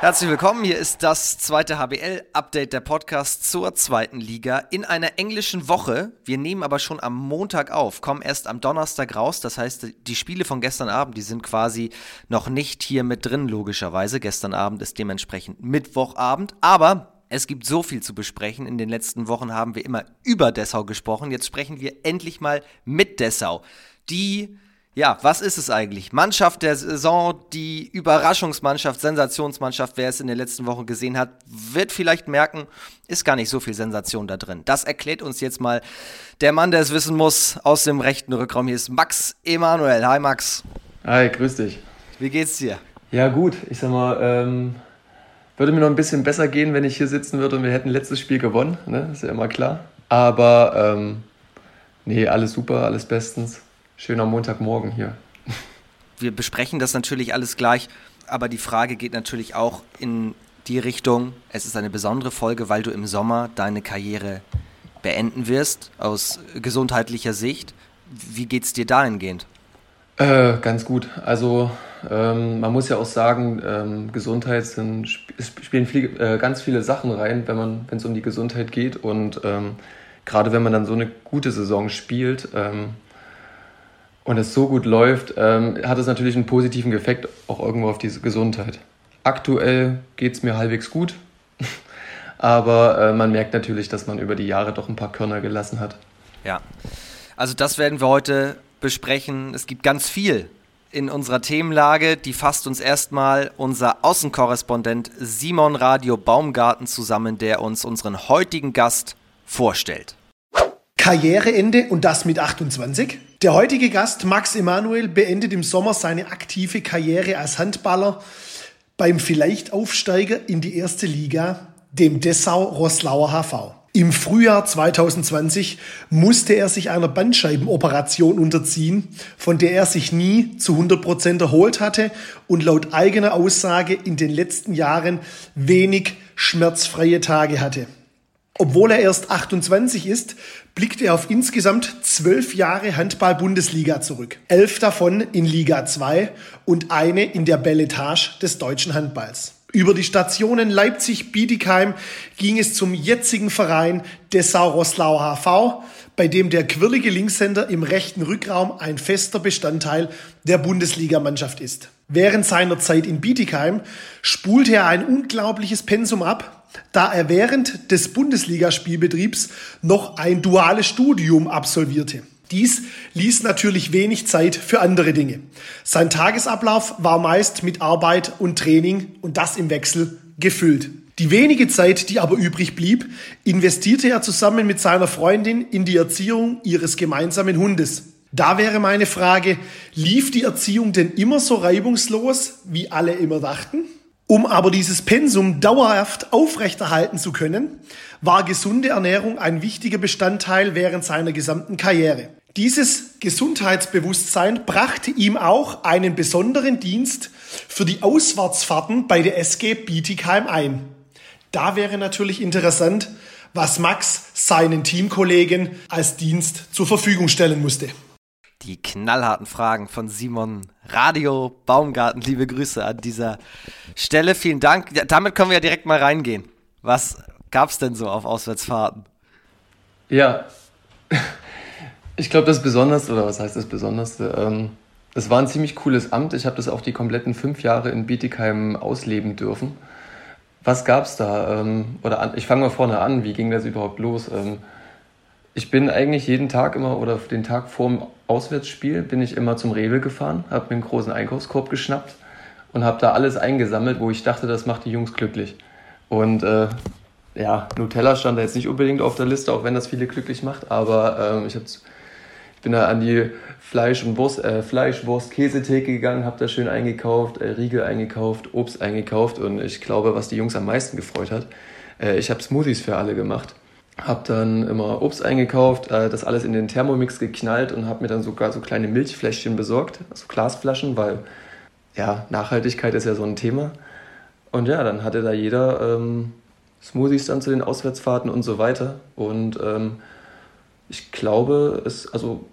Herzlich willkommen, hier ist das zweite HBL-Update der Podcast zur zweiten Liga in einer englischen Woche. Wir nehmen aber schon am Montag auf, kommen erst am Donnerstag raus. Das heißt, die Spiele von gestern Abend, die sind quasi noch nicht hier mit drin, logischerweise. Gestern Abend ist dementsprechend Mittwochabend, aber es gibt so viel zu besprechen. In den letzten Wochen haben wir immer über Dessau gesprochen. Jetzt sprechen wir endlich mal mit Dessau. Die ja, was ist es eigentlich? Mannschaft der Saison, die Überraschungsmannschaft, Sensationsmannschaft, wer es in den letzten Wochen gesehen hat, wird vielleicht merken, ist gar nicht so viel Sensation da drin. Das erklärt uns jetzt mal der Mann, der es wissen muss, aus dem rechten Rückraum. Hier ist Max Emanuel. Hi Max. Hi, grüß dich. Wie geht's dir? Ja, gut. Ich sag mal, ähm, würde mir noch ein bisschen besser gehen, wenn ich hier sitzen würde und wir hätten letztes Spiel gewonnen. Ne? Ist ja immer klar. Aber ähm, nee, alles super, alles bestens schöner Montagmorgen hier. Wir besprechen das natürlich alles gleich, aber die Frage geht natürlich auch in die Richtung, es ist eine besondere Folge, weil du im Sommer deine Karriere beenden wirst, aus gesundheitlicher Sicht. Wie geht es dir dahingehend? Äh, ganz gut. Also ähm, man muss ja auch sagen, ähm, Gesundheit sind, spielen viel, äh, ganz viele Sachen rein, wenn es um die Gesundheit geht. Und ähm, gerade wenn man dann so eine gute Saison spielt, ähm, und es so gut läuft, ähm, hat es natürlich einen positiven Effekt auch irgendwo auf die Gesundheit. Aktuell geht es mir halbwegs gut, aber äh, man merkt natürlich, dass man über die Jahre doch ein paar Körner gelassen hat. Ja, also das werden wir heute besprechen. Es gibt ganz viel in unserer Themenlage, die fasst uns erstmal unser Außenkorrespondent Simon Radio Baumgarten zusammen, der uns unseren heutigen Gast vorstellt. Karriereende und das mit 28? Der heutige Gast Max Emanuel beendet im Sommer seine aktive Karriere als Handballer beim vielleicht Aufsteiger in die erste Liga, dem Dessau Roslauer HV. Im Frühjahr 2020 musste er sich einer Bandscheibenoperation unterziehen, von der er sich nie zu 100 Prozent erholt hatte und laut eigener Aussage in den letzten Jahren wenig schmerzfreie Tage hatte. Obwohl er erst 28 ist, blickt er auf insgesamt zwölf Jahre Handball-Bundesliga zurück. Elf davon in Liga 2 und eine in der Belletage des deutschen Handballs. Über die Stationen Leipzig-Bietigheim ging es zum jetzigen Verein Dessau-Rosslau HV, bei dem der quirlige Linkshänder im rechten Rückraum ein fester Bestandteil der Bundesligamannschaft ist. Während seiner Zeit in Bietigheim spulte er ein unglaubliches Pensum ab, da er während des Bundesligaspielbetriebs noch ein duales Studium absolvierte. Dies ließ natürlich wenig Zeit für andere Dinge. Sein Tagesablauf war meist mit Arbeit und Training und das im Wechsel gefüllt. Die wenige Zeit, die aber übrig blieb, investierte er zusammen mit seiner Freundin in die Erziehung ihres gemeinsamen Hundes. Da wäre meine Frage, lief die Erziehung denn immer so reibungslos, wie alle immer dachten? Um aber dieses Pensum dauerhaft aufrechterhalten zu können, war gesunde Ernährung ein wichtiger Bestandteil während seiner gesamten Karriere. Dieses Gesundheitsbewusstsein brachte ihm auch einen besonderen Dienst für die Auswärtsfahrten bei der SG Bietigheim ein. Da wäre natürlich interessant, was Max seinen Teamkollegen als Dienst zur Verfügung stellen musste. Die knallharten Fragen von Simon Radio Baumgarten. Liebe Grüße an dieser Stelle. Vielen Dank. Ja, damit können wir ja direkt mal reingehen. Was gab es denn so auf Auswärtsfahrten? Ja, ich glaube, das Besonderste, oder was heißt das Besonderste? Ähm, es war ein ziemlich cooles Amt. Ich habe das auch die kompletten fünf Jahre in Bietigheim ausleben dürfen. Was gab es da? Ähm, oder an, ich fange mal vorne an. Wie ging das überhaupt los? Ähm, ich bin eigentlich jeden Tag immer oder den Tag vorm Auswärtsspiel bin ich immer zum Rewe gefahren, habe mir einen großen Einkaufskorb geschnappt und habe da alles eingesammelt, wo ich dachte, das macht die Jungs glücklich. Und äh, ja, Nutella stand da jetzt nicht unbedingt auf der Liste, auch wenn das viele glücklich macht, aber äh, ich, ich bin da an die Fleisch- und Wurst, äh, Fleisch, Wurst, Käsetheke gegangen, habe da schön eingekauft, äh, Riegel eingekauft, Obst eingekauft und ich glaube, was die Jungs am meisten gefreut hat, äh, ich habe Smoothies für alle gemacht habe dann immer Obst eingekauft, äh, das alles in den Thermomix geknallt und habe mir dann sogar so kleine Milchfläschchen besorgt, also Glasflaschen, weil ja, Nachhaltigkeit ist ja so ein Thema. Und ja, dann hatte da jeder ähm, Smoothies dann zu den Auswärtsfahrten und so weiter. Und ähm, ich glaube, es, also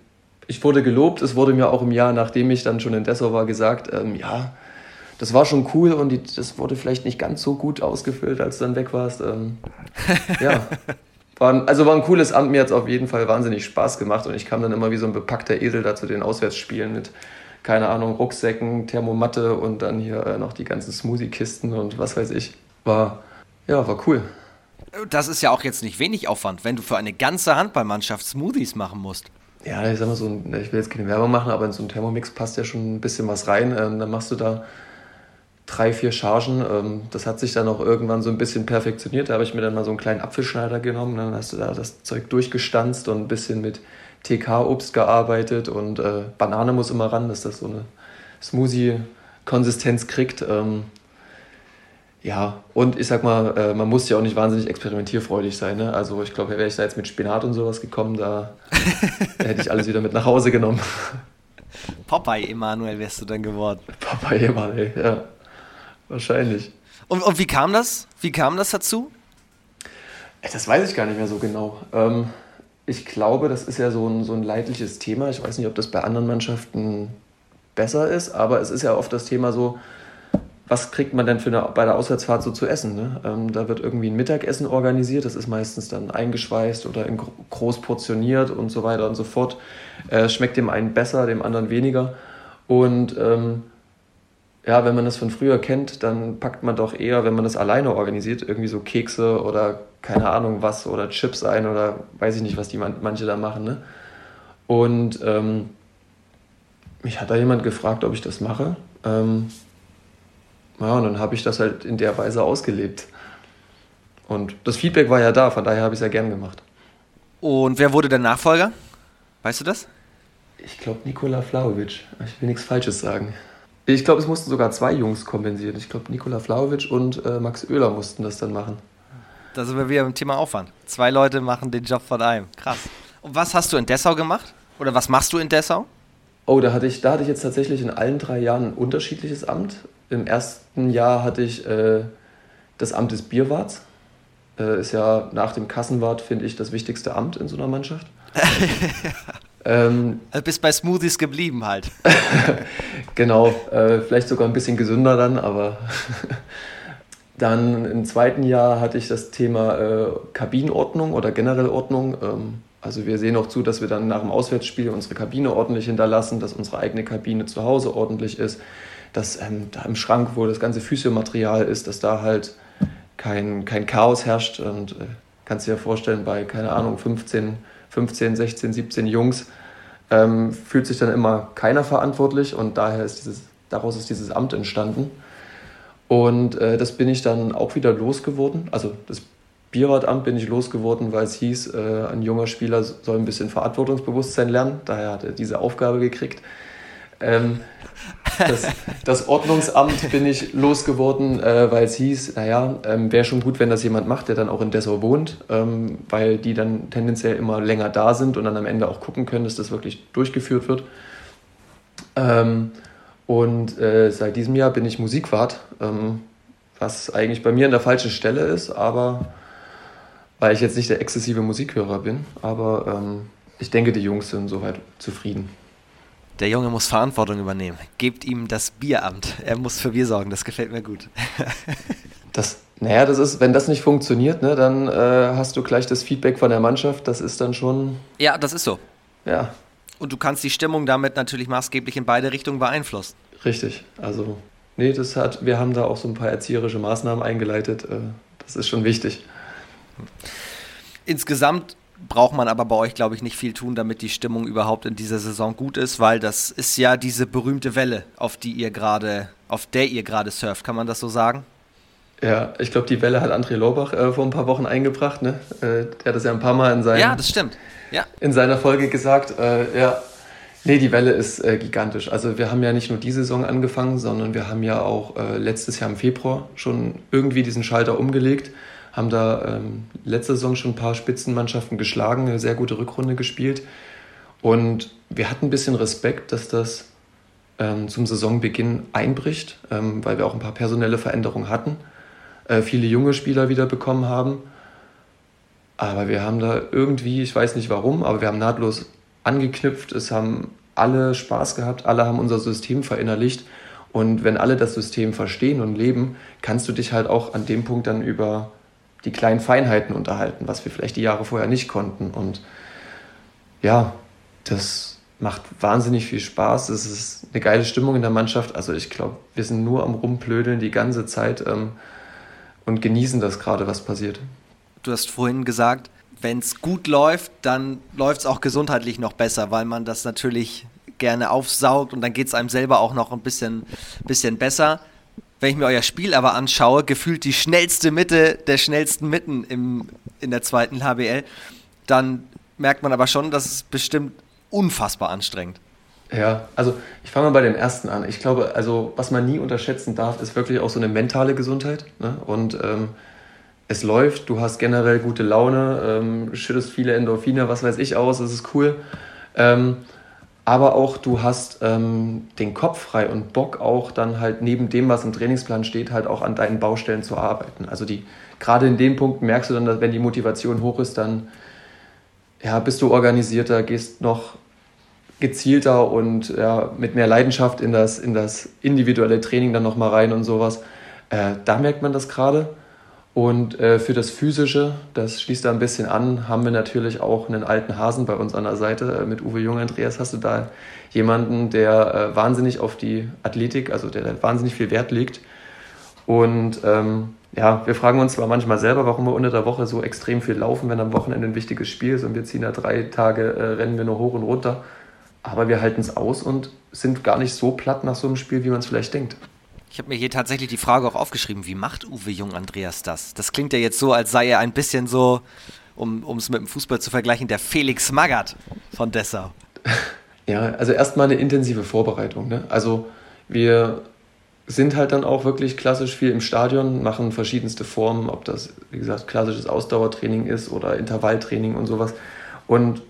ich wurde gelobt, es wurde mir auch im Jahr, nachdem ich dann schon in Dessau war, gesagt, ähm, ja, das war schon cool und die, das wurde vielleicht nicht ganz so gut ausgefüllt, als du dann weg warst. Ähm, ja, war, also war ein cooles Amt, mir hat es auf jeden Fall wahnsinnig Spaß gemacht und ich kam dann immer wie so ein bepackter Esel da zu den Auswärtsspielen mit, keine Ahnung, Rucksäcken, Thermomatte und dann hier äh, noch die ganzen Smoothie-Kisten und was weiß ich. War, ja, war cool. Das ist ja auch jetzt nicht wenig Aufwand, wenn du für eine ganze Handballmannschaft Smoothies machen musst. Ja, ich sag mal so, ich will jetzt keine Werbung machen, aber in so einen Thermomix passt ja schon ein bisschen was rein. Ähm, dann machst du da drei, vier Chargen. Ähm, das hat sich dann auch irgendwann so ein bisschen perfektioniert. Da habe ich mir dann mal so einen kleinen Apfelschneider genommen. Dann hast du da das Zeug durchgestanzt und ein bisschen mit TK-Obst gearbeitet. Und äh, Banane muss immer ran, dass das so eine Smoothie-Konsistenz kriegt. Ähm, ja, und ich sag mal, äh, man muss ja auch nicht wahnsinnig experimentierfreudig sein. Ne? Also ich glaube, wäre ich da jetzt mit Spinat und sowas gekommen, da hätte ich alles wieder mit nach Hause genommen. Popeye Emanuel wärst du dann geworden. Popeye Emanuel, ja. Wahrscheinlich. Und, und, wie kam das? Wie kam das dazu? Das weiß ich gar nicht mehr so genau. Ähm, ich glaube, das ist ja so ein, so ein leidliches Thema. Ich weiß nicht, ob das bei anderen Mannschaften besser ist, aber es ist ja oft das Thema so, was kriegt man denn für eine, bei der Auswärtsfahrt so zu essen? Ne? Ähm, da wird irgendwie ein Mittagessen organisiert, das ist meistens dann eingeschweißt oder in groß portioniert und so weiter und so fort. Äh, schmeckt dem einen besser, dem anderen weniger. Und ähm, ja, wenn man das von früher kennt, dann packt man doch eher, wenn man das alleine organisiert, irgendwie so Kekse oder keine Ahnung was oder Chips ein oder weiß ich nicht, was die man, manche da machen. Ne? Und ähm, mich hat da jemand gefragt, ob ich das mache. Ähm, ja, und dann habe ich das halt in der Weise ausgelebt. Und das Feedback war ja da, von daher habe ich es ja gern gemacht. Und wer wurde der Nachfolger? Weißt du das? Ich glaube Nikola Flavovic. Ich will nichts Falsches sagen. Ich glaube, es mussten sogar zwei Jungs kompensieren. Ich glaube, Nikola Flavovic und äh, Max Oehler mussten das dann machen. Da sind wir wieder im Thema Aufwand. Zwei Leute machen den Job von einem. Krass. Und was hast du in Dessau gemacht? Oder was machst du in Dessau? Oh, da hatte ich, da hatte ich jetzt tatsächlich in allen drei Jahren ein unterschiedliches Amt. Im ersten Jahr hatte ich äh, das Amt des Bierwarts. Äh, ist ja nach dem Kassenwart, finde ich, das wichtigste Amt in so einer Mannschaft. ähm, also bist bei Smoothies geblieben halt. genau, äh, vielleicht sogar ein bisschen gesünder dann, aber dann im zweiten Jahr hatte ich das Thema äh, Kabinenordnung oder generell Ordnung. Ähm, also wir sehen auch zu, dass wir dann nach dem Auswärtsspiel unsere Kabine ordentlich hinterlassen, dass unsere eigene Kabine zu Hause ordentlich ist, dass ähm, da im Schrank, wo das ganze Physiomaterial ist, dass da halt kein, kein Chaos herrscht. Und äh, kannst dir ja vorstellen, bei, keine Ahnung, 15, 15 16, 17 Jungs ähm, fühlt sich dann immer keiner verantwortlich und daher ist dieses, daraus ist dieses Amt entstanden. Und äh, das bin ich dann auch wieder losgeworden. Also das Bierwartamt bin ich losgeworden, weil es hieß, äh, ein junger Spieler soll ein bisschen Verantwortungsbewusstsein lernen. Daher hat er diese Aufgabe gekriegt. Ähm, das, das, Ordnungsamt bin ich losgeworden, äh, weil es hieß, naja, ähm, wäre schon gut, wenn das jemand macht, der dann auch in Dessau wohnt, ähm, weil die dann tendenziell immer länger da sind und dann am Ende auch gucken können, dass das wirklich durchgeführt wird. Ähm, und äh, seit diesem Jahr bin ich Musikwart, ähm, was eigentlich bei mir an der falschen Stelle ist, aber weil ich jetzt nicht der exzessive Musikhörer bin, aber ähm, ich denke, die Jungs sind soweit zufrieden. Der Junge muss Verantwortung übernehmen. Gebt ihm das Bieramt. Er muss für Bier sorgen. Das gefällt mir gut. das, naja, das ist, wenn das nicht funktioniert, ne, dann äh, hast du gleich das Feedback von der Mannschaft. Das ist dann schon. Ja, das ist so. Ja. Und du kannst die Stimmung damit natürlich maßgeblich in beide Richtungen beeinflussen. Richtig. Also, nee, das hat, wir haben da auch so ein paar erzieherische Maßnahmen eingeleitet. Äh, das ist schon wichtig. Insgesamt braucht man aber bei euch, glaube ich, nicht viel tun, damit die Stimmung überhaupt in dieser Saison gut ist, weil das ist ja diese berühmte Welle, auf die ihr gerade, auf der ihr gerade surft. Kann man das so sagen? Ja, ich glaube, die Welle hat André Lorbach äh, vor ein paar Wochen eingebracht. Ne? Äh, der hat das ja ein paar Mal in, seinen, ja, das stimmt. Ja. in seiner Folge gesagt. Äh, ja, nee, die Welle ist äh, gigantisch. Also wir haben ja nicht nur die Saison angefangen, sondern wir haben ja auch äh, letztes Jahr im Februar schon irgendwie diesen Schalter umgelegt haben da ähm, letzte Saison schon ein paar Spitzenmannschaften geschlagen, eine sehr gute Rückrunde gespielt. Und wir hatten ein bisschen Respekt, dass das ähm, zum Saisonbeginn einbricht, ähm, weil wir auch ein paar personelle Veränderungen hatten, äh, viele junge Spieler wieder bekommen haben. Aber wir haben da irgendwie, ich weiß nicht warum, aber wir haben nahtlos angeknüpft. Es haben alle Spaß gehabt, alle haben unser System verinnerlicht. Und wenn alle das System verstehen und leben, kannst du dich halt auch an dem Punkt dann über die kleinen Feinheiten unterhalten, was wir vielleicht die Jahre vorher nicht konnten. Und ja, das macht wahnsinnig viel Spaß. Es ist eine geile Stimmung in der Mannschaft. Also ich glaube, wir sind nur am Rumplödeln die ganze Zeit ähm, und genießen das gerade, was passiert. Du hast vorhin gesagt, wenn es gut läuft, dann läuft es auch gesundheitlich noch besser, weil man das natürlich gerne aufsaugt und dann geht es einem selber auch noch ein bisschen, bisschen besser. Wenn ich mir euer Spiel aber anschaue, gefühlt die schnellste Mitte der schnellsten Mitten im, in der zweiten HBL, dann merkt man aber schon, dass es bestimmt unfassbar anstrengend. Ja, also ich fange mal bei dem ersten an. Ich glaube, also was man nie unterschätzen darf, ist wirklich auch so eine mentale Gesundheit. Ne? Und ähm, es läuft, du hast generell gute Laune, ähm, schüttest viele Endorphine, was weiß ich aus, das ist cool. Ähm, aber auch du hast ähm, den Kopf frei und Bock auch dann halt neben dem, was im Trainingsplan steht, halt auch an deinen Baustellen zu arbeiten. Also die gerade in dem Punkt merkst du dann, dass wenn die Motivation hoch ist, dann ja, bist du organisierter, gehst noch gezielter und ja, mit mehr Leidenschaft in das, in das individuelle Training dann nochmal rein und sowas. Äh, da merkt man das gerade. Und äh, für das Physische, das schließt da ein bisschen an, haben wir natürlich auch einen alten Hasen bei uns an der Seite. Äh, mit Uwe Jung, Andreas, hast du da jemanden, der äh, wahnsinnig auf die Athletik, also der, wahnsinnig viel Wert legt. Und ähm, ja, wir fragen uns zwar manchmal selber, warum wir unter der Woche so extrem viel laufen, wenn am Wochenende ein wichtiges Spiel ist und wir ziehen da drei Tage, äh, rennen wir nur hoch und runter. Aber wir halten es aus und sind gar nicht so platt nach so einem Spiel, wie man es vielleicht denkt. Ich habe mir hier tatsächlich die Frage auch aufgeschrieben, wie macht Uwe Jung Andreas das? Das klingt ja jetzt so, als sei er ein bisschen so, um es mit dem Fußball zu vergleichen, der Felix Magath von Dessau. Ja, also erstmal eine intensive Vorbereitung. Ne? Also wir sind halt dann auch wirklich klassisch viel im Stadion, machen verschiedenste Formen, ob das, wie gesagt, klassisches Ausdauertraining ist oder Intervalltraining und sowas. Und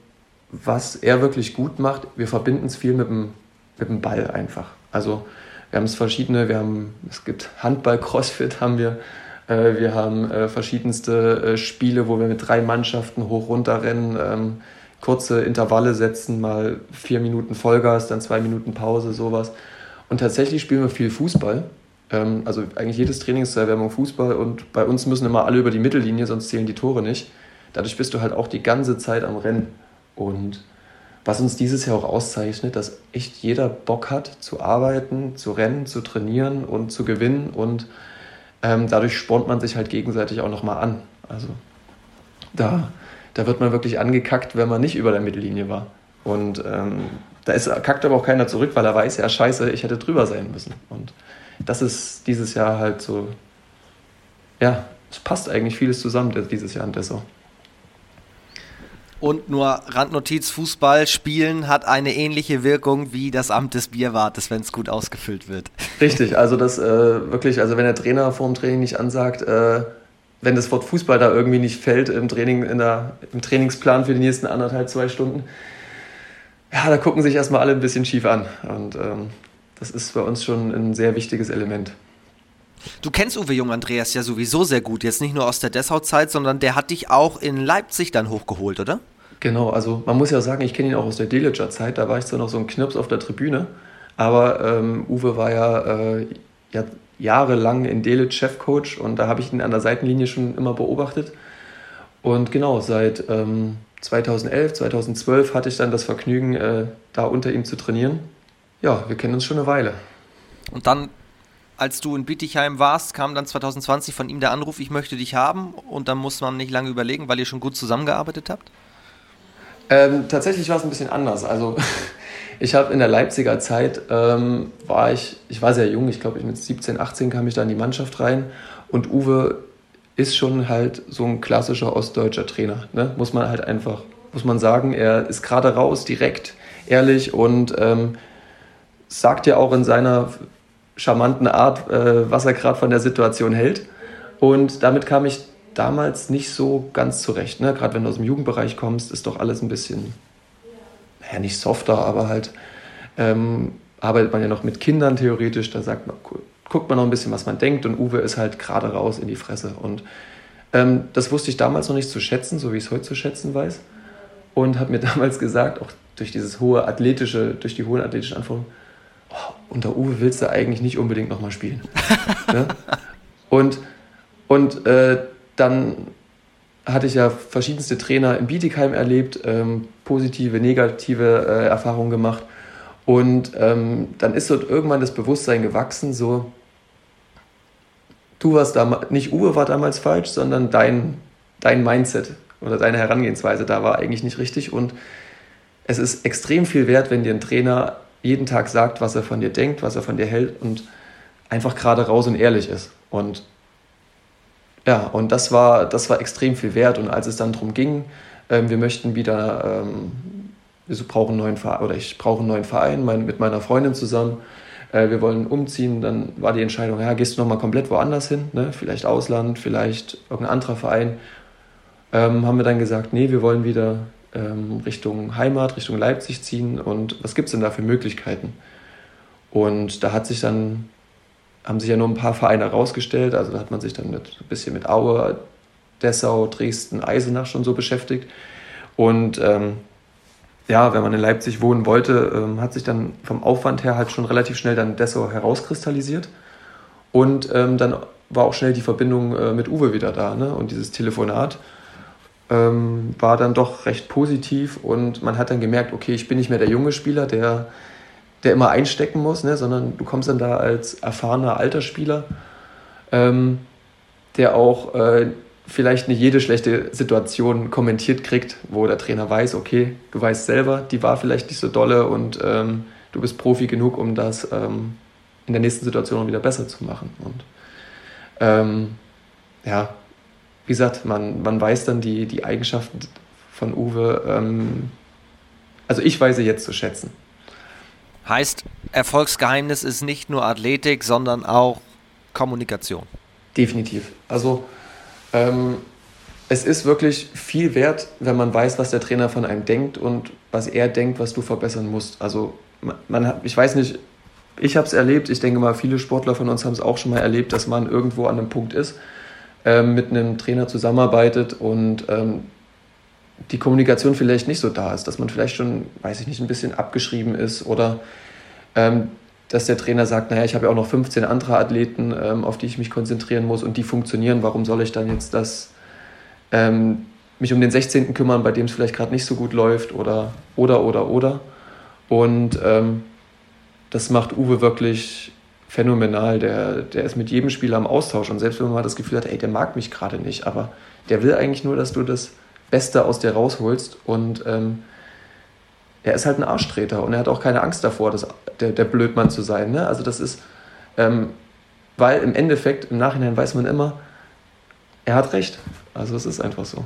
was er wirklich gut macht, wir verbinden es viel mit dem, mit dem Ball einfach. Also wir haben es verschiedene, wir haben, es gibt Handball, Crossfit haben wir, äh, wir haben äh, verschiedenste äh, Spiele, wo wir mit drei Mannschaften hoch runter rennen, ähm, kurze Intervalle setzen, mal vier Minuten Vollgas, dann zwei Minuten Pause, sowas. Und tatsächlich spielen wir viel Fußball. Ähm, also eigentlich jedes Training ist Erwärmung Fußball und bei uns müssen immer alle über die Mittellinie, sonst zählen die Tore nicht. Dadurch bist du halt auch die ganze Zeit am Rennen. Und was uns dieses Jahr auch auszeichnet, dass echt jeder Bock hat zu arbeiten, zu rennen, zu trainieren und zu gewinnen und ähm, dadurch spornt man sich halt gegenseitig auch nochmal an. Also da, da wird man wirklich angekackt, wenn man nicht über der Mittellinie war. Und ähm, da ist, kackt aber auch keiner zurück, weil er weiß, ja scheiße, ich hätte drüber sein müssen. Und das ist dieses Jahr halt so, ja, es passt eigentlich vieles zusammen dieses Jahr in Dessau. Und nur Randnotiz: Fußball spielen hat eine ähnliche Wirkung wie das Amt des Bierwartes, wenn es gut ausgefüllt wird. Richtig, also das äh, wirklich, also wenn der Trainer vor dem Training nicht ansagt, äh, wenn das Wort Fußball da irgendwie nicht fällt im Training, in der, im Trainingsplan für die nächsten anderthalb, zwei Stunden, ja, da gucken sich erstmal alle ein bisschen schief an. Und ähm, das ist bei uns schon ein sehr wichtiges Element. Du kennst Uwe Jung Andreas ja sowieso sehr gut, jetzt nicht nur aus der Dessau-Zeit, sondern der hat dich auch in Leipzig dann hochgeholt, oder? Genau, also man muss ja sagen, ich kenne ihn auch aus der Deliger-Zeit, da war ich zwar noch so ein Knirps auf der Tribüne, aber ähm, Uwe war ja, äh, ja jahrelang in Delitzsch Chefcoach und da habe ich ihn an der Seitenlinie schon immer beobachtet. Und genau, seit ähm, 2011, 2012 hatte ich dann das Vergnügen, äh, da unter ihm zu trainieren. Ja, wir kennen uns schon eine Weile. Und dann als du in Bietigheim warst, kam dann 2020 von ihm der Anruf, ich möchte dich haben und dann muss man nicht lange überlegen, weil ihr schon gut zusammengearbeitet habt? Ähm, tatsächlich war es ein bisschen anders. Also ich habe in der Leipziger Zeit, ähm, war ich, ich war sehr jung, ich glaube mit 17, 18 kam ich da in die Mannschaft rein und Uwe ist schon halt so ein klassischer ostdeutscher Trainer, ne? muss man halt einfach, muss man sagen, er ist gerade raus, direkt, ehrlich und ähm, sagt ja auch in seiner charmanten Art, äh, was er gerade von der Situation hält. Und damit kam ich damals nicht so ganz zurecht. Ne? Gerade wenn du aus dem Jugendbereich kommst, ist doch alles ein bisschen, naja, nicht softer, aber halt ähm, arbeitet man ja noch mit Kindern theoretisch. Da sagt man, guckt man noch ein bisschen, was man denkt. Und Uwe ist halt gerade raus in die Fresse. Und ähm, das wusste ich damals noch nicht zu schätzen, so wie ich es heute zu schätzen weiß. Und habe mir damals gesagt, auch durch dieses hohe athletische, durch die hohen athletischen Anforderungen, oh, unter Uwe willst du eigentlich nicht unbedingt nochmal spielen. ne? Und, und äh, dann hatte ich ja verschiedenste Trainer in Bietigheim erlebt, ähm, positive, negative äh, Erfahrungen gemacht. Und ähm, dann ist dort irgendwann das Bewusstsein gewachsen, so, du warst damals, nicht Uwe war damals falsch, sondern dein, dein Mindset oder deine Herangehensweise da war eigentlich nicht richtig. Und es ist extrem viel wert, wenn dir ein Trainer jeden Tag sagt, was er von dir denkt, was er von dir hält und einfach gerade raus und ehrlich ist. Und ja, und das war, das war extrem viel wert. Und als es dann darum ging, ähm, wir möchten wieder, ähm, wir brauchen einen neuen Verein, oder ich brauche einen neuen Verein mein, mit meiner Freundin zusammen, äh, wir wollen umziehen, dann war die Entscheidung, ja, gehst du nochmal komplett woanders hin, ne? vielleicht Ausland, vielleicht irgendein anderer Verein. Ähm, haben wir dann gesagt, nee, wir wollen wieder ähm, Richtung Heimat, Richtung Leipzig ziehen und was gibt es denn da für Möglichkeiten? Und da hat sich dann haben sich ja nur ein paar Vereine herausgestellt. Also da hat man sich dann mit, ein bisschen mit Aue, Dessau, Dresden, Eisenach schon so beschäftigt. Und ähm, ja, wenn man in Leipzig wohnen wollte, ähm, hat sich dann vom Aufwand her halt schon relativ schnell dann Dessau herauskristallisiert. Und ähm, dann war auch schnell die Verbindung äh, mit Uwe wieder da. Ne? Und dieses Telefonat ähm, war dann doch recht positiv. Und man hat dann gemerkt, okay, ich bin nicht mehr der junge Spieler, der der immer einstecken muss, ne, sondern du kommst dann da als erfahrener alter Spieler, ähm, der auch äh, vielleicht nicht jede schlechte Situation kommentiert kriegt, wo der Trainer weiß, okay, du weißt selber, die war vielleicht nicht so dolle und ähm, du bist Profi genug, um das ähm, in der nächsten Situation wieder besser zu machen. Und ähm, ja, wie gesagt, man, man weiß dann die, die Eigenschaften von Uwe, ähm, also ich weiß sie jetzt zu schätzen. Heißt, Erfolgsgeheimnis ist nicht nur Athletik, sondern auch Kommunikation. Definitiv. Also ähm, es ist wirklich viel wert, wenn man weiß, was der Trainer von einem denkt und was er denkt, was du verbessern musst. Also man, ich weiß nicht, ich habe es erlebt, ich denke mal, viele Sportler von uns haben es auch schon mal erlebt, dass man irgendwo an einem Punkt ist, ähm, mit einem Trainer zusammenarbeitet und ähm, die Kommunikation vielleicht nicht so da ist, dass man vielleicht schon, weiß ich nicht, ein bisschen abgeschrieben ist oder ähm, dass der Trainer sagt, naja, ich habe ja auch noch 15 andere Athleten, ähm, auf die ich mich konzentrieren muss und die funktionieren, warum soll ich dann jetzt das, ähm, mich um den 16. kümmern, bei dem es vielleicht gerade nicht so gut läuft oder, oder, oder, oder. Und ähm, das macht Uwe wirklich phänomenal. Der, der ist mit jedem Spieler im Austausch und selbst wenn man mal das Gefühl hat, ey, der mag mich gerade nicht, aber der will eigentlich nur, dass du das Beste aus dir rausholst. Und ähm, er ist halt ein Arschtreter und er hat auch keine Angst davor, das, der, der Blödmann zu sein. Ne? Also das ist, ähm, weil im Endeffekt, im Nachhinein weiß man immer, er hat recht. Also es ist einfach so.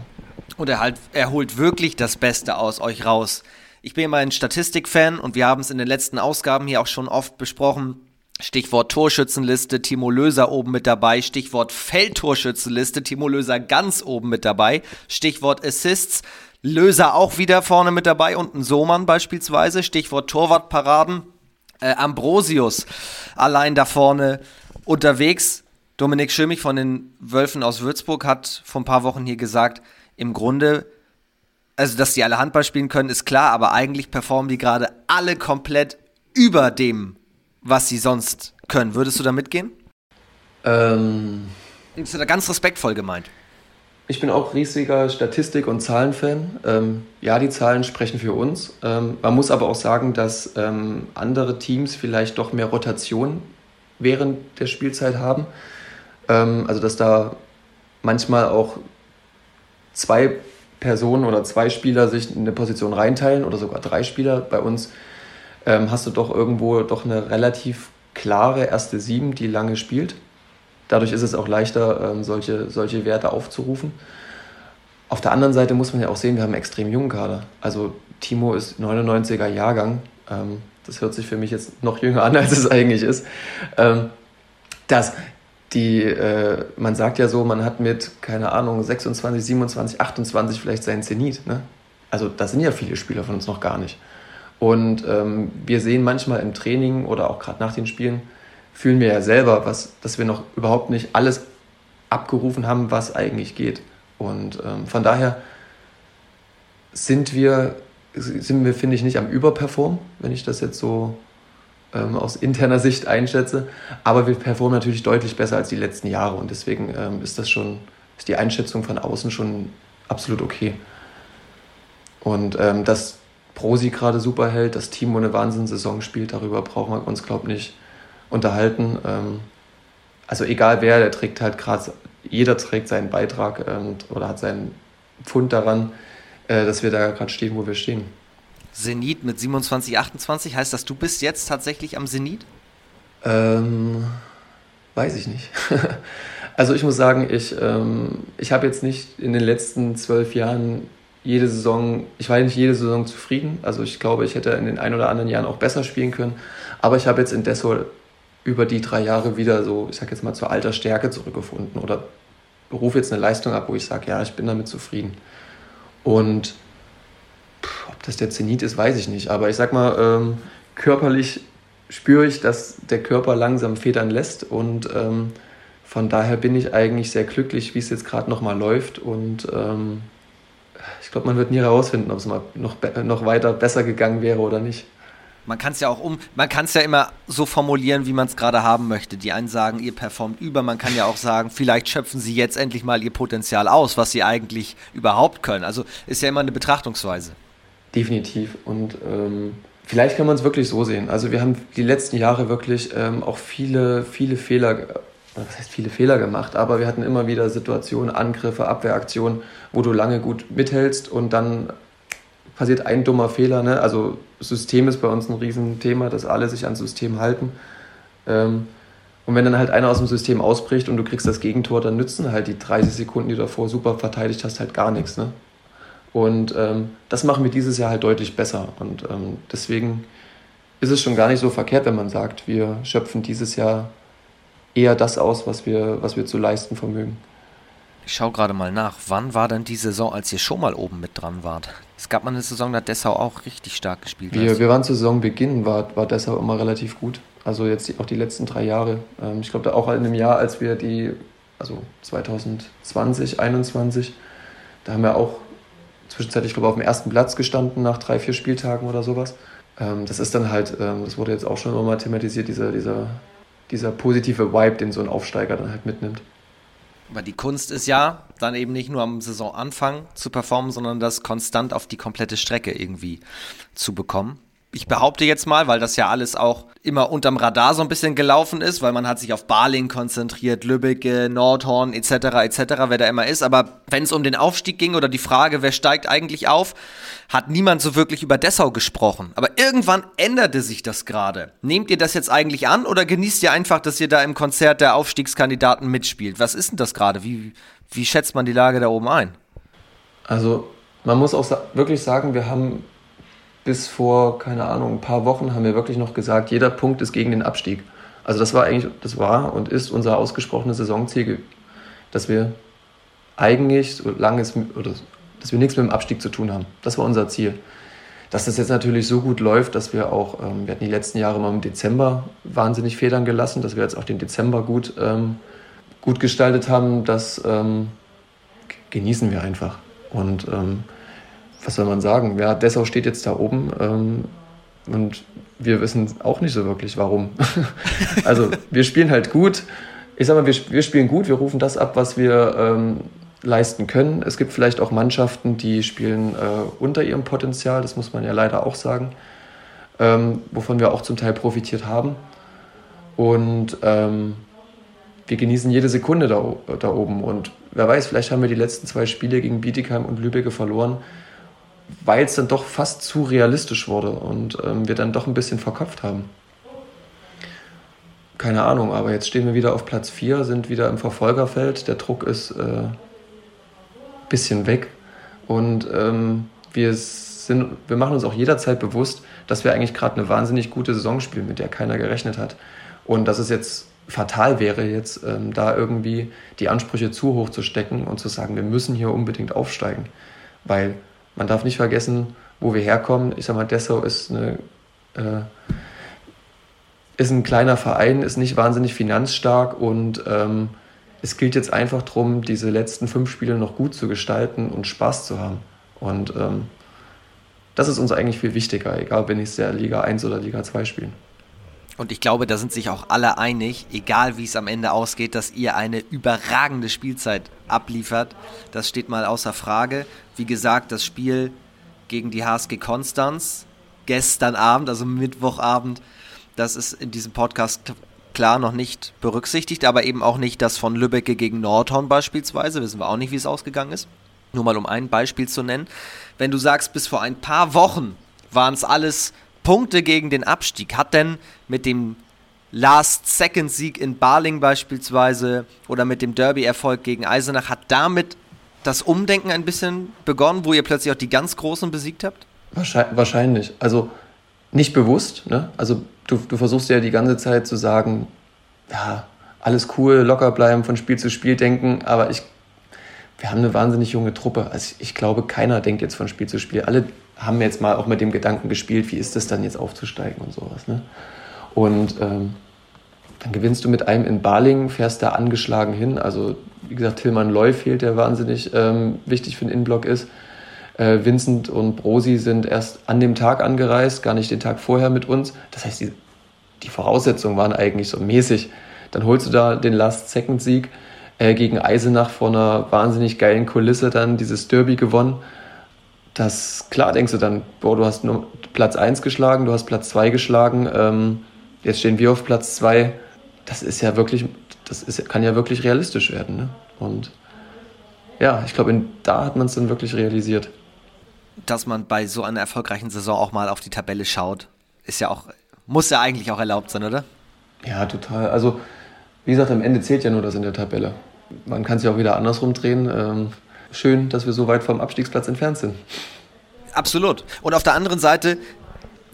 Und er, halt, er holt wirklich das Beste aus euch raus. Ich bin immer ein Statistikfan und wir haben es in den letzten Ausgaben hier auch schon oft besprochen. Stichwort Torschützenliste, Timo Löser oben mit dabei. Stichwort Feldtorschützenliste, Timo Löser ganz oben mit dabei. Stichwort Assists, Löser auch wieder vorne mit dabei und ein Sohmann beispielsweise. Stichwort Torwartparaden. Äh, Ambrosius allein da vorne unterwegs. Dominik Schömich von den Wölfen aus Würzburg hat vor ein paar Wochen hier gesagt, im Grunde, also dass die alle Handball spielen können, ist klar, aber eigentlich performen die gerade alle komplett über dem was sie sonst können. Würdest du da mitgehen? Ähm, das ist da ganz respektvoll gemeint. Ich bin auch riesiger Statistik- und Zahlenfan. Ähm, ja, die Zahlen sprechen für uns. Ähm, man muss aber auch sagen, dass ähm, andere Teams vielleicht doch mehr Rotation während der Spielzeit haben. Ähm, also dass da manchmal auch zwei Personen oder zwei Spieler sich in eine Position reinteilen oder sogar drei Spieler. Bei uns ähm, hast du doch irgendwo doch eine relativ klare erste Sieben, die lange spielt. Dadurch ist es auch leichter, ähm, solche, solche Werte aufzurufen. Auf der anderen Seite muss man ja auch sehen, wir haben einen extrem jungen Kader. Also Timo ist 99er Jahrgang. Ähm, das hört sich für mich jetzt noch jünger an, als es eigentlich ist. Ähm, das, die, äh, man sagt ja so, man hat mit, keine Ahnung, 26, 27, 28 vielleicht seinen Zenit. Ne? Also da sind ja viele Spieler von uns noch gar nicht. Und ähm, wir sehen manchmal im Training oder auch gerade nach den Spielen, fühlen wir ja selber, was, dass wir noch überhaupt nicht alles abgerufen haben, was eigentlich geht. Und ähm, von daher sind wir, sind wir, finde ich, nicht am Überperform, wenn ich das jetzt so ähm, aus interner Sicht einschätze. Aber wir performen natürlich deutlich besser als die letzten Jahre und deswegen ähm, ist das schon, ist die Einschätzung von außen schon absolut okay. Und ähm, dass Prosi gerade super hält, das Team eine Wahnsinnssaison spielt, darüber brauchen wir uns, glaube ich, nicht unterhalten. Ähm, also egal wer, der trägt halt gerade, jeder trägt seinen Beitrag ähm, oder hat seinen Pfund daran, äh, dass wir da gerade stehen, wo wir stehen. Zenit mit 27, 28, heißt das, du bist jetzt tatsächlich am Zenit? Ähm, weiß ich nicht. also ich muss sagen, ich, ähm, ich habe jetzt nicht in den letzten zwölf Jahren jede Saison, ich war nicht jede Saison zufrieden. Also ich glaube, ich hätte in den ein oder anderen Jahren auch besser spielen können. Aber ich habe jetzt in Dessau über die drei Jahre wieder so, ich sag jetzt mal, zur alter Stärke zurückgefunden oder rufe jetzt eine Leistung ab, wo ich sage, ja, ich bin damit zufrieden. Und pff, ob das der Zenit ist, weiß ich nicht. Aber ich sag mal, ähm, körperlich spüre ich, dass der Körper langsam federn lässt und ähm, von daher bin ich eigentlich sehr glücklich, wie es jetzt gerade nochmal läuft und ähm, ich glaube, man wird nie herausfinden, ob es mal noch, noch weiter besser gegangen wäre oder nicht. Man kann es ja auch um, man kann es ja immer so formulieren, wie man es gerade haben möchte. Die einen sagen, ihr performt über, man kann ja auch sagen, vielleicht schöpfen sie jetzt endlich mal ihr Potenzial aus, was sie eigentlich überhaupt können. Also ist ja immer eine Betrachtungsweise. Definitiv. Und ähm, vielleicht kann man es wirklich so sehen. Also wir haben die letzten Jahre wirklich ähm, auch viele, viele Fehler was heißt viele Fehler gemacht, aber wir hatten immer wieder Situationen, Angriffe, Abwehraktionen, wo du lange gut mithältst und dann passiert ein dummer Fehler. Ne? Also System ist bei uns ein Riesenthema, dass alle sich ans System halten. Ähm, und wenn dann halt einer aus dem System ausbricht und du kriegst das Gegentor, dann nützen halt die 30 Sekunden, die du davor super verteidigt hast, halt gar nichts. Ne? Und ähm, das machen wir dieses Jahr halt deutlich besser. Und ähm, deswegen ist es schon gar nicht so verkehrt, wenn man sagt, wir schöpfen dieses Jahr eher das aus, was wir, was wir zu leisten vermögen. Ich schaue gerade mal nach. Wann war denn die Saison, als ihr schon mal oben mit dran wart? Es gab mal eine Saison, da hat Dessau auch richtig stark gespielt. Wir, wir waren zu Saisonbeginn, war, war Dessau immer relativ gut. Also jetzt auch die letzten drei Jahre. Ähm, ich glaube, auch in einem Jahr, als wir die, also 2020, 2021, da haben wir auch zwischenzeitlich, glaube ich, auf dem ersten Platz gestanden nach drei, vier Spieltagen oder sowas. Ähm, das ist dann halt, ähm, das wurde jetzt auch schon immer thematisiert, dieser, dieser dieser positive Vibe, den so ein Aufsteiger dann halt mitnimmt. Aber die Kunst ist ja, dann eben nicht nur am Saisonanfang zu performen, sondern das konstant auf die komplette Strecke irgendwie zu bekommen ich behaupte jetzt mal, weil das ja alles auch immer unterm Radar so ein bisschen gelaufen ist, weil man hat sich auf Baling konzentriert, Lübbecke, Nordhorn etc. etc., wer da immer ist. Aber wenn es um den Aufstieg ging oder die Frage, wer steigt eigentlich auf, hat niemand so wirklich über Dessau gesprochen. Aber irgendwann änderte sich das gerade. Nehmt ihr das jetzt eigentlich an oder genießt ihr einfach, dass ihr da im Konzert der Aufstiegskandidaten mitspielt? Was ist denn das gerade? Wie, wie schätzt man die Lage da oben ein? Also man muss auch wirklich sagen, wir haben bis vor, keine Ahnung, ein paar Wochen haben wir wirklich noch gesagt, jeder Punkt ist gegen den Abstieg. Also das war eigentlich, das war und ist unser ausgesprochenes Saisonziel, dass wir eigentlich, solange es, oder dass wir nichts mit dem Abstieg zu tun haben. Das war unser Ziel. Dass das jetzt natürlich so gut läuft, dass wir auch, ähm, wir hatten die letzten Jahre mal im Dezember wahnsinnig federn gelassen, dass wir jetzt auch den Dezember gut, ähm, gut gestaltet haben, das ähm, genießen wir einfach. Und ähm, was soll man sagen? Ja, Dessau steht jetzt da oben ähm, und wir wissen auch nicht so wirklich, warum. also wir spielen halt gut. Ich sag mal, wir, wir spielen gut, wir rufen das ab, was wir ähm, leisten können. Es gibt vielleicht auch Mannschaften, die spielen äh, unter ihrem Potenzial, das muss man ja leider auch sagen, ähm, wovon wir auch zum Teil profitiert haben. Und ähm, wir genießen jede Sekunde da, da oben. Und wer weiß, vielleicht haben wir die letzten zwei Spiele gegen Bietigheim und Lübeck verloren weil es dann doch fast zu realistisch wurde und ähm, wir dann doch ein bisschen verkopft haben. Keine Ahnung, aber jetzt stehen wir wieder auf Platz 4, sind wieder im Verfolgerfeld. Der Druck ist ein äh, bisschen weg und ähm, wir, sind, wir machen uns auch jederzeit bewusst, dass wir eigentlich gerade eine wahnsinnig gute Saison spielen, mit der keiner gerechnet hat. Und dass es jetzt fatal wäre, jetzt ähm, da irgendwie die Ansprüche zu hoch zu stecken und zu sagen, wir müssen hier unbedingt aufsteigen. Weil man darf nicht vergessen, wo wir herkommen. Ich sag mal, Dessau ist, eine, äh, ist ein kleiner Verein, ist nicht wahnsinnig finanzstark und ähm, es gilt jetzt einfach darum, diese letzten fünf Spiele noch gut zu gestalten und Spaß zu haben. Und ähm, das ist uns eigentlich viel wichtiger, egal ob wir nächstes Jahr Liga 1 oder Liga 2 spielen. Und ich glaube, da sind sich auch alle einig, egal wie es am Ende ausgeht, dass ihr eine überragende Spielzeit abliefert. Das steht mal außer Frage. Wie gesagt, das Spiel gegen die HSG Konstanz gestern Abend, also Mittwochabend, das ist in diesem Podcast klar noch nicht berücksichtigt, aber eben auch nicht das von Lübbecke gegen Nordhorn beispielsweise. Wissen wir auch nicht, wie es ausgegangen ist. Nur mal um ein Beispiel zu nennen. Wenn du sagst, bis vor ein paar Wochen waren es alles Punkte gegen den Abstieg. Hat denn mit dem Last-Second-Sieg in Barling beispielsweise oder mit dem Derby-Erfolg gegen Eisenach, hat damit das Umdenken ein bisschen begonnen, wo ihr plötzlich auch die ganz Großen besiegt habt? Wahrscheinlich. Also nicht bewusst. Ne? Also du, du versuchst ja die ganze Zeit zu sagen, ja, alles cool, locker bleiben, von Spiel zu Spiel denken, aber ich, wir haben eine wahnsinnig junge Truppe. Also ich glaube, keiner denkt jetzt von Spiel zu Spiel. Alle haben jetzt mal auch mit dem Gedanken gespielt, wie ist es dann jetzt aufzusteigen und sowas. Ne? Und ähm, dann gewinnst du mit einem in Balingen, fährst da angeschlagen hin. Also wie gesagt, Tillmann Loy fehlt, der wahnsinnig ähm, wichtig für den Innenblock ist. Äh, Vincent und Brosi sind erst an dem Tag angereist, gar nicht den Tag vorher mit uns. Das heißt, die, die Voraussetzungen waren eigentlich so mäßig. Dann holst du da den Last-Second-Sieg äh, gegen Eisenach vor einer wahnsinnig geilen Kulisse dann dieses Derby gewonnen das, klar denkst du dann, boah, du hast nur Platz 1 geschlagen, du hast Platz 2 geschlagen, ähm, jetzt stehen wir auf Platz 2. Das ist ja wirklich, das ist, kann ja wirklich realistisch werden. Ne? Und ja, ich glaube, da hat man es dann wirklich realisiert. Dass man bei so einer erfolgreichen Saison auch mal auf die Tabelle schaut, ist ja auch, muss ja eigentlich auch erlaubt sein, oder? Ja, total. Also, wie gesagt, am Ende zählt ja nur das in der Tabelle. Man kann es ja auch wieder andersrum drehen. Ähm, schön, dass wir so weit vom Abstiegsplatz entfernt sind. Absolut. Und auf der anderen Seite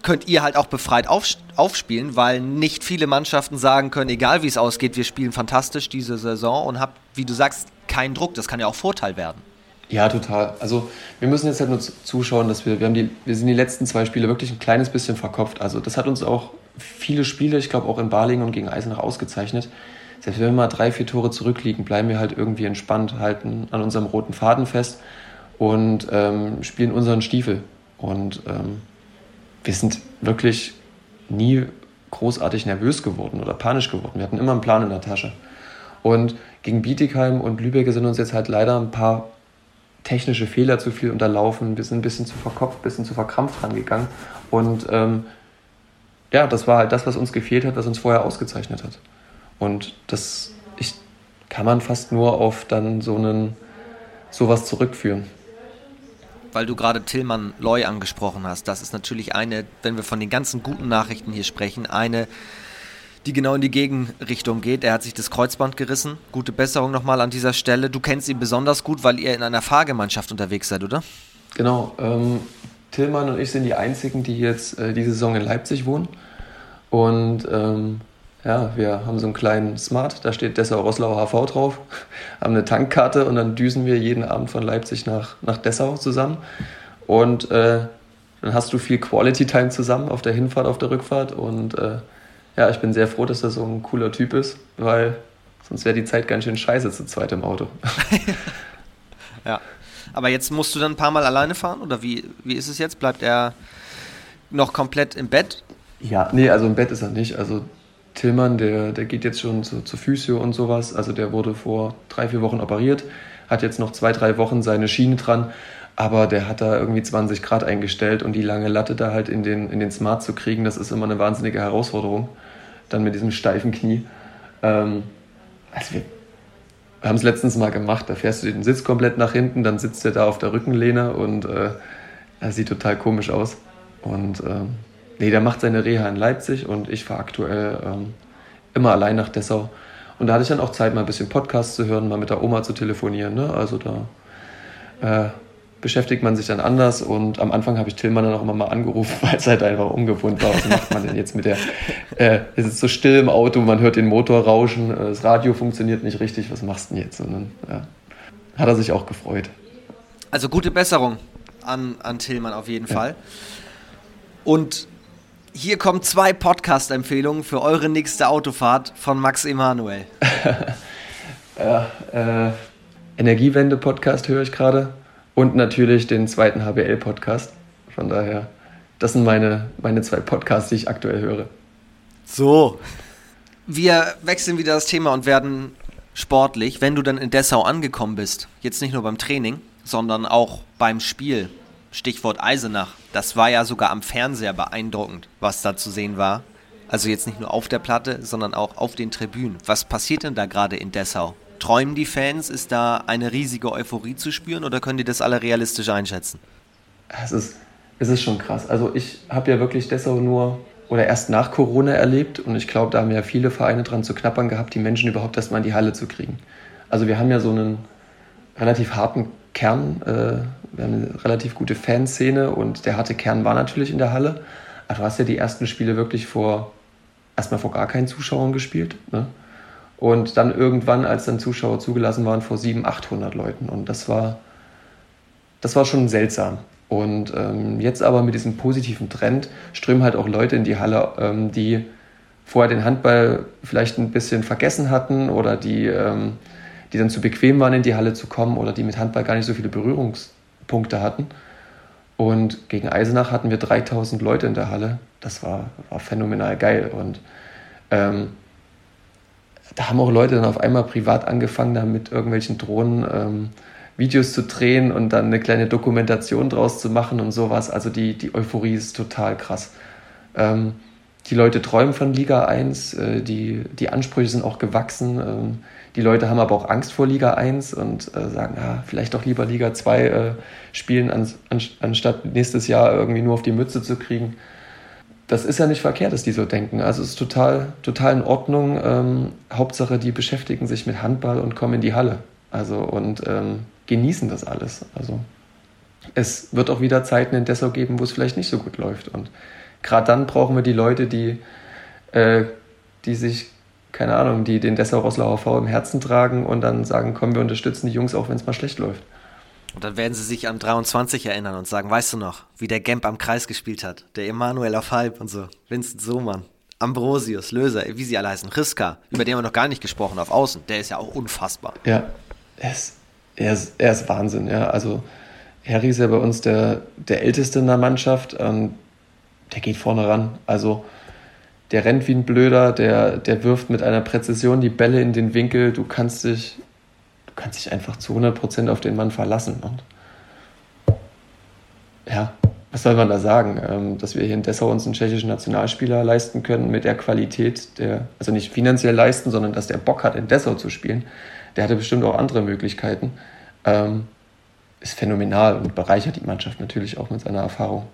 könnt ihr halt auch befreit auf, aufspielen, weil nicht viele Mannschaften sagen können, egal wie es ausgeht, wir spielen fantastisch diese Saison und habt, wie du sagst, keinen Druck. Das kann ja auch Vorteil werden. Ja, total. Also wir müssen jetzt halt nur zuschauen, dass wir, wir haben die, wir sind die letzten zwei Spiele wirklich ein kleines bisschen verkopft. Also das hat uns auch viele Spiele, ich glaube auch in Balingen und gegen Eisenach ausgezeichnet selbst wenn wir mal drei, vier Tore zurückliegen, bleiben wir halt irgendwie entspannt, halten an unserem roten Faden fest und ähm, spielen unseren Stiefel. Und ähm, wir sind wirklich nie großartig nervös geworden oder panisch geworden. Wir hatten immer einen Plan in der Tasche. Und gegen Bietigheim und Lübeck sind uns jetzt halt leider ein paar technische Fehler zu viel unterlaufen. Wir sind ein bisschen zu verkopft, ein bisschen zu verkrampft rangegangen. Und ähm, ja, das war halt das, was uns gefehlt hat, was uns vorher ausgezeichnet hat. Und das ich, kann man fast nur auf dann so einen sowas zurückführen. Weil du gerade Tillmann Loy angesprochen hast, das ist natürlich eine, wenn wir von den ganzen guten Nachrichten hier sprechen, eine, die genau in die Gegenrichtung geht. Er hat sich das Kreuzband gerissen. Gute Besserung nochmal an dieser Stelle. Du kennst ihn besonders gut, weil ihr in einer Fahrgemeinschaft unterwegs seid, oder? Genau. Ähm, Tillmann und ich sind die einzigen, die jetzt äh, diese Saison in Leipzig wohnen. Und ähm, ja, wir haben so einen kleinen Smart, da steht Dessau Rosslau HV drauf, haben eine Tankkarte und dann düsen wir jeden Abend von Leipzig nach, nach Dessau zusammen. Und äh, dann hast du viel Quality Time zusammen auf der Hinfahrt, auf der Rückfahrt. Und äh, ja, ich bin sehr froh, dass er so ein cooler Typ ist, weil sonst wäre die Zeit ganz schön scheiße zu zweit im Auto. ja. Aber jetzt musst du dann ein paar Mal alleine fahren oder wie, wie ist es jetzt? Bleibt er noch komplett im Bett? Ja, nee, also im Bett ist er nicht. Also Tillmann, der, der geht jetzt schon zu, zur Physio und sowas. Also der wurde vor drei, vier Wochen operiert, hat jetzt noch zwei, drei Wochen seine Schiene dran. Aber der hat da irgendwie 20 Grad eingestellt und die lange Latte da halt in den, in den Smart zu kriegen, das ist immer eine wahnsinnige Herausforderung. Dann mit diesem steifen Knie. Ähm, also wir, haben es letztens mal gemacht, da fährst du den Sitz komplett nach hinten, dann sitzt er da auf der Rückenlehne und äh, er sieht total komisch aus. Und ähm, Nee, der macht seine Reha in Leipzig und ich fahre aktuell ähm, immer allein nach Dessau. Und da hatte ich dann auch Zeit, mal ein bisschen Podcast zu hören, mal mit der Oma zu telefonieren. Ne? Also da äh, beschäftigt man sich dann anders. Und am Anfang habe ich Tillmann dann auch immer mal angerufen, weil es halt einfach ungewohnt war. Was macht man denn jetzt mit der. Äh, es ist so still im Auto, man hört den Motor rauschen, äh, das Radio funktioniert nicht richtig, was machst du denn jetzt? Und dann ja, hat er sich auch gefreut. Also gute Besserung an, an Tillmann auf jeden ja. Fall. Und hier kommen zwei Podcast-Empfehlungen für eure nächste Autofahrt von Max Emanuel. ja, äh, Energiewende-Podcast höre ich gerade und natürlich den zweiten HBL-Podcast. Von daher, das sind meine, meine zwei Podcasts, die ich aktuell höre. So. Wir wechseln wieder das Thema und werden sportlich. Wenn du dann in Dessau angekommen bist, jetzt nicht nur beim Training, sondern auch beim Spiel, Stichwort Eisenach, das war ja sogar am Fernseher beeindruckend, was da zu sehen war. Also jetzt nicht nur auf der Platte, sondern auch auf den Tribünen. Was passiert denn da gerade in Dessau? Träumen die Fans? Ist da eine riesige Euphorie zu spüren oder können die das alle realistisch einschätzen? Es ist, es ist schon krass. Also ich habe ja wirklich Dessau nur oder erst nach Corona erlebt und ich glaube, da haben ja viele Vereine dran zu knappern gehabt, die Menschen überhaupt erstmal in die Halle zu kriegen. Also wir haben ja so einen relativ harten Kern, äh, wir haben eine relativ gute Fanszene und der harte Kern war natürlich in der Halle. Aber du hast ja die ersten Spiele wirklich vor erstmal vor gar keinen Zuschauern gespielt. Ne? Und dann irgendwann, als dann Zuschauer zugelassen waren, vor 700, 800 Leuten. Und das war, das war schon seltsam. Und ähm, jetzt aber mit diesem positiven Trend strömen halt auch Leute in die Halle, ähm, die vorher den Handball vielleicht ein bisschen vergessen hatten oder die, ähm, die dann zu bequem waren, in die Halle zu kommen oder die mit Handball gar nicht so viele Berührungspunkte hatten. Und gegen Eisenach hatten wir 3000 Leute in der Halle. Das war, war phänomenal geil. Und ähm, da haben auch Leute dann auf einmal privat angefangen, da mit irgendwelchen Drohnen ähm, Videos zu drehen und dann eine kleine Dokumentation draus zu machen und sowas. Also die, die Euphorie ist total krass. Ähm, die Leute träumen von Liga 1, äh, die, die Ansprüche sind auch gewachsen. Ähm, die Leute haben aber auch Angst vor Liga 1 und äh, sagen, ja, vielleicht doch lieber Liga 2 äh, spielen, an, an, anstatt nächstes Jahr irgendwie nur auf die Mütze zu kriegen. Das ist ja nicht verkehrt, dass die so denken. Also es ist total, total in Ordnung. Ähm, Hauptsache, die beschäftigen sich mit Handball und kommen in die Halle. Also und ähm, genießen das alles. Also es wird auch wieder Zeiten in Dessau geben, wo es vielleicht nicht so gut läuft. Und gerade dann brauchen wir die Leute, die, äh, die sich, keine Ahnung, die den Dessau Roslauer V im Herzen tragen und dann sagen, komm, wir unterstützen die Jungs, auch wenn es mal schlecht läuft. Und dann werden sie sich an 23 erinnern und sagen, weißt du noch, wie der Gemp am Kreis gespielt hat, der Emanuel auf Halb und so, Vincent Sohmann, Ambrosius, Löser, wie sie alle heißen, Riska, über den haben wir noch gar nicht gesprochen, auf Außen, der ist ja auch unfassbar. Ja, er ist er ist, er ist Wahnsinn. Ja. Also Harry ist ja bei uns der, der Älteste in der Mannschaft. Ähm, der geht vorne ran. Also der rennt wie ein Blöder, der, der wirft mit einer Präzision die Bälle in den Winkel. Du kannst dich, du kannst dich einfach zu 100% auf den Mann verlassen. Und ja, was soll man da sagen? Ähm, dass wir hier in Dessau uns einen tschechischen Nationalspieler leisten können mit der Qualität, der, also nicht finanziell leisten, sondern dass der Bock hat, in Dessau zu spielen der hatte bestimmt auch andere Möglichkeiten. Ähm, ist phänomenal und bereichert die Mannschaft natürlich auch mit seiner Erfahrung.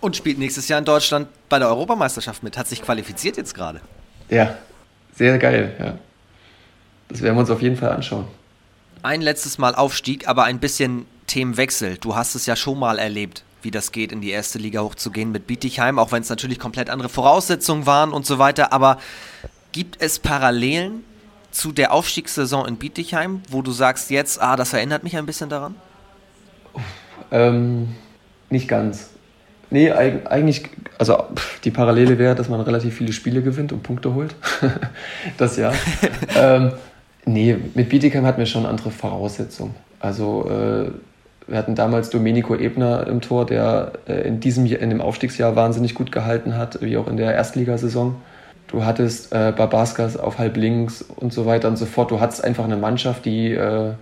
Und spielt nächstes Jahr in Deutschland bei der Europameisterschaft mit, hat sich qualifiziert jetzt gerade. Ja, sehr geil, ja. Das werden wir uns auf jeden Fall anschauen. Ein letztes Mal Aufstieg, aber ein bisschen Themenwechsel. Du hast es ja schon mal erlebt, wie das geht, in die erste Liga hochzugehen mit Bietigheim, auch wenn es natürlich komplett andere Voraussetzungen waren und so weiter. Aber gibt es Parallelen zu der Aufstiegssaison in Bietigheim, wo du sagst jetzt, ah, das erinnert mich ein bisschen daran? Ähm, nicht ganz. Nee, eigentlich, also die Parallele wäre, dass man relativ viele Spiele gewinnt und Punkte holt. das ja. ähm, nee, mit Bietigheim hatten wir schon andere Voraussetzungen. Also äh, wir hatten damals Domenico Ebner im Tor, der äh, in diesem in dem Aufstiegsjahr wahnsinnig gut gehalten hat, wie auch in der Erstligasaison. Du hattest äh, Babaskas auf halb links und so weiter und so fort. Du hattest einfach eine Mannschaft, die äh,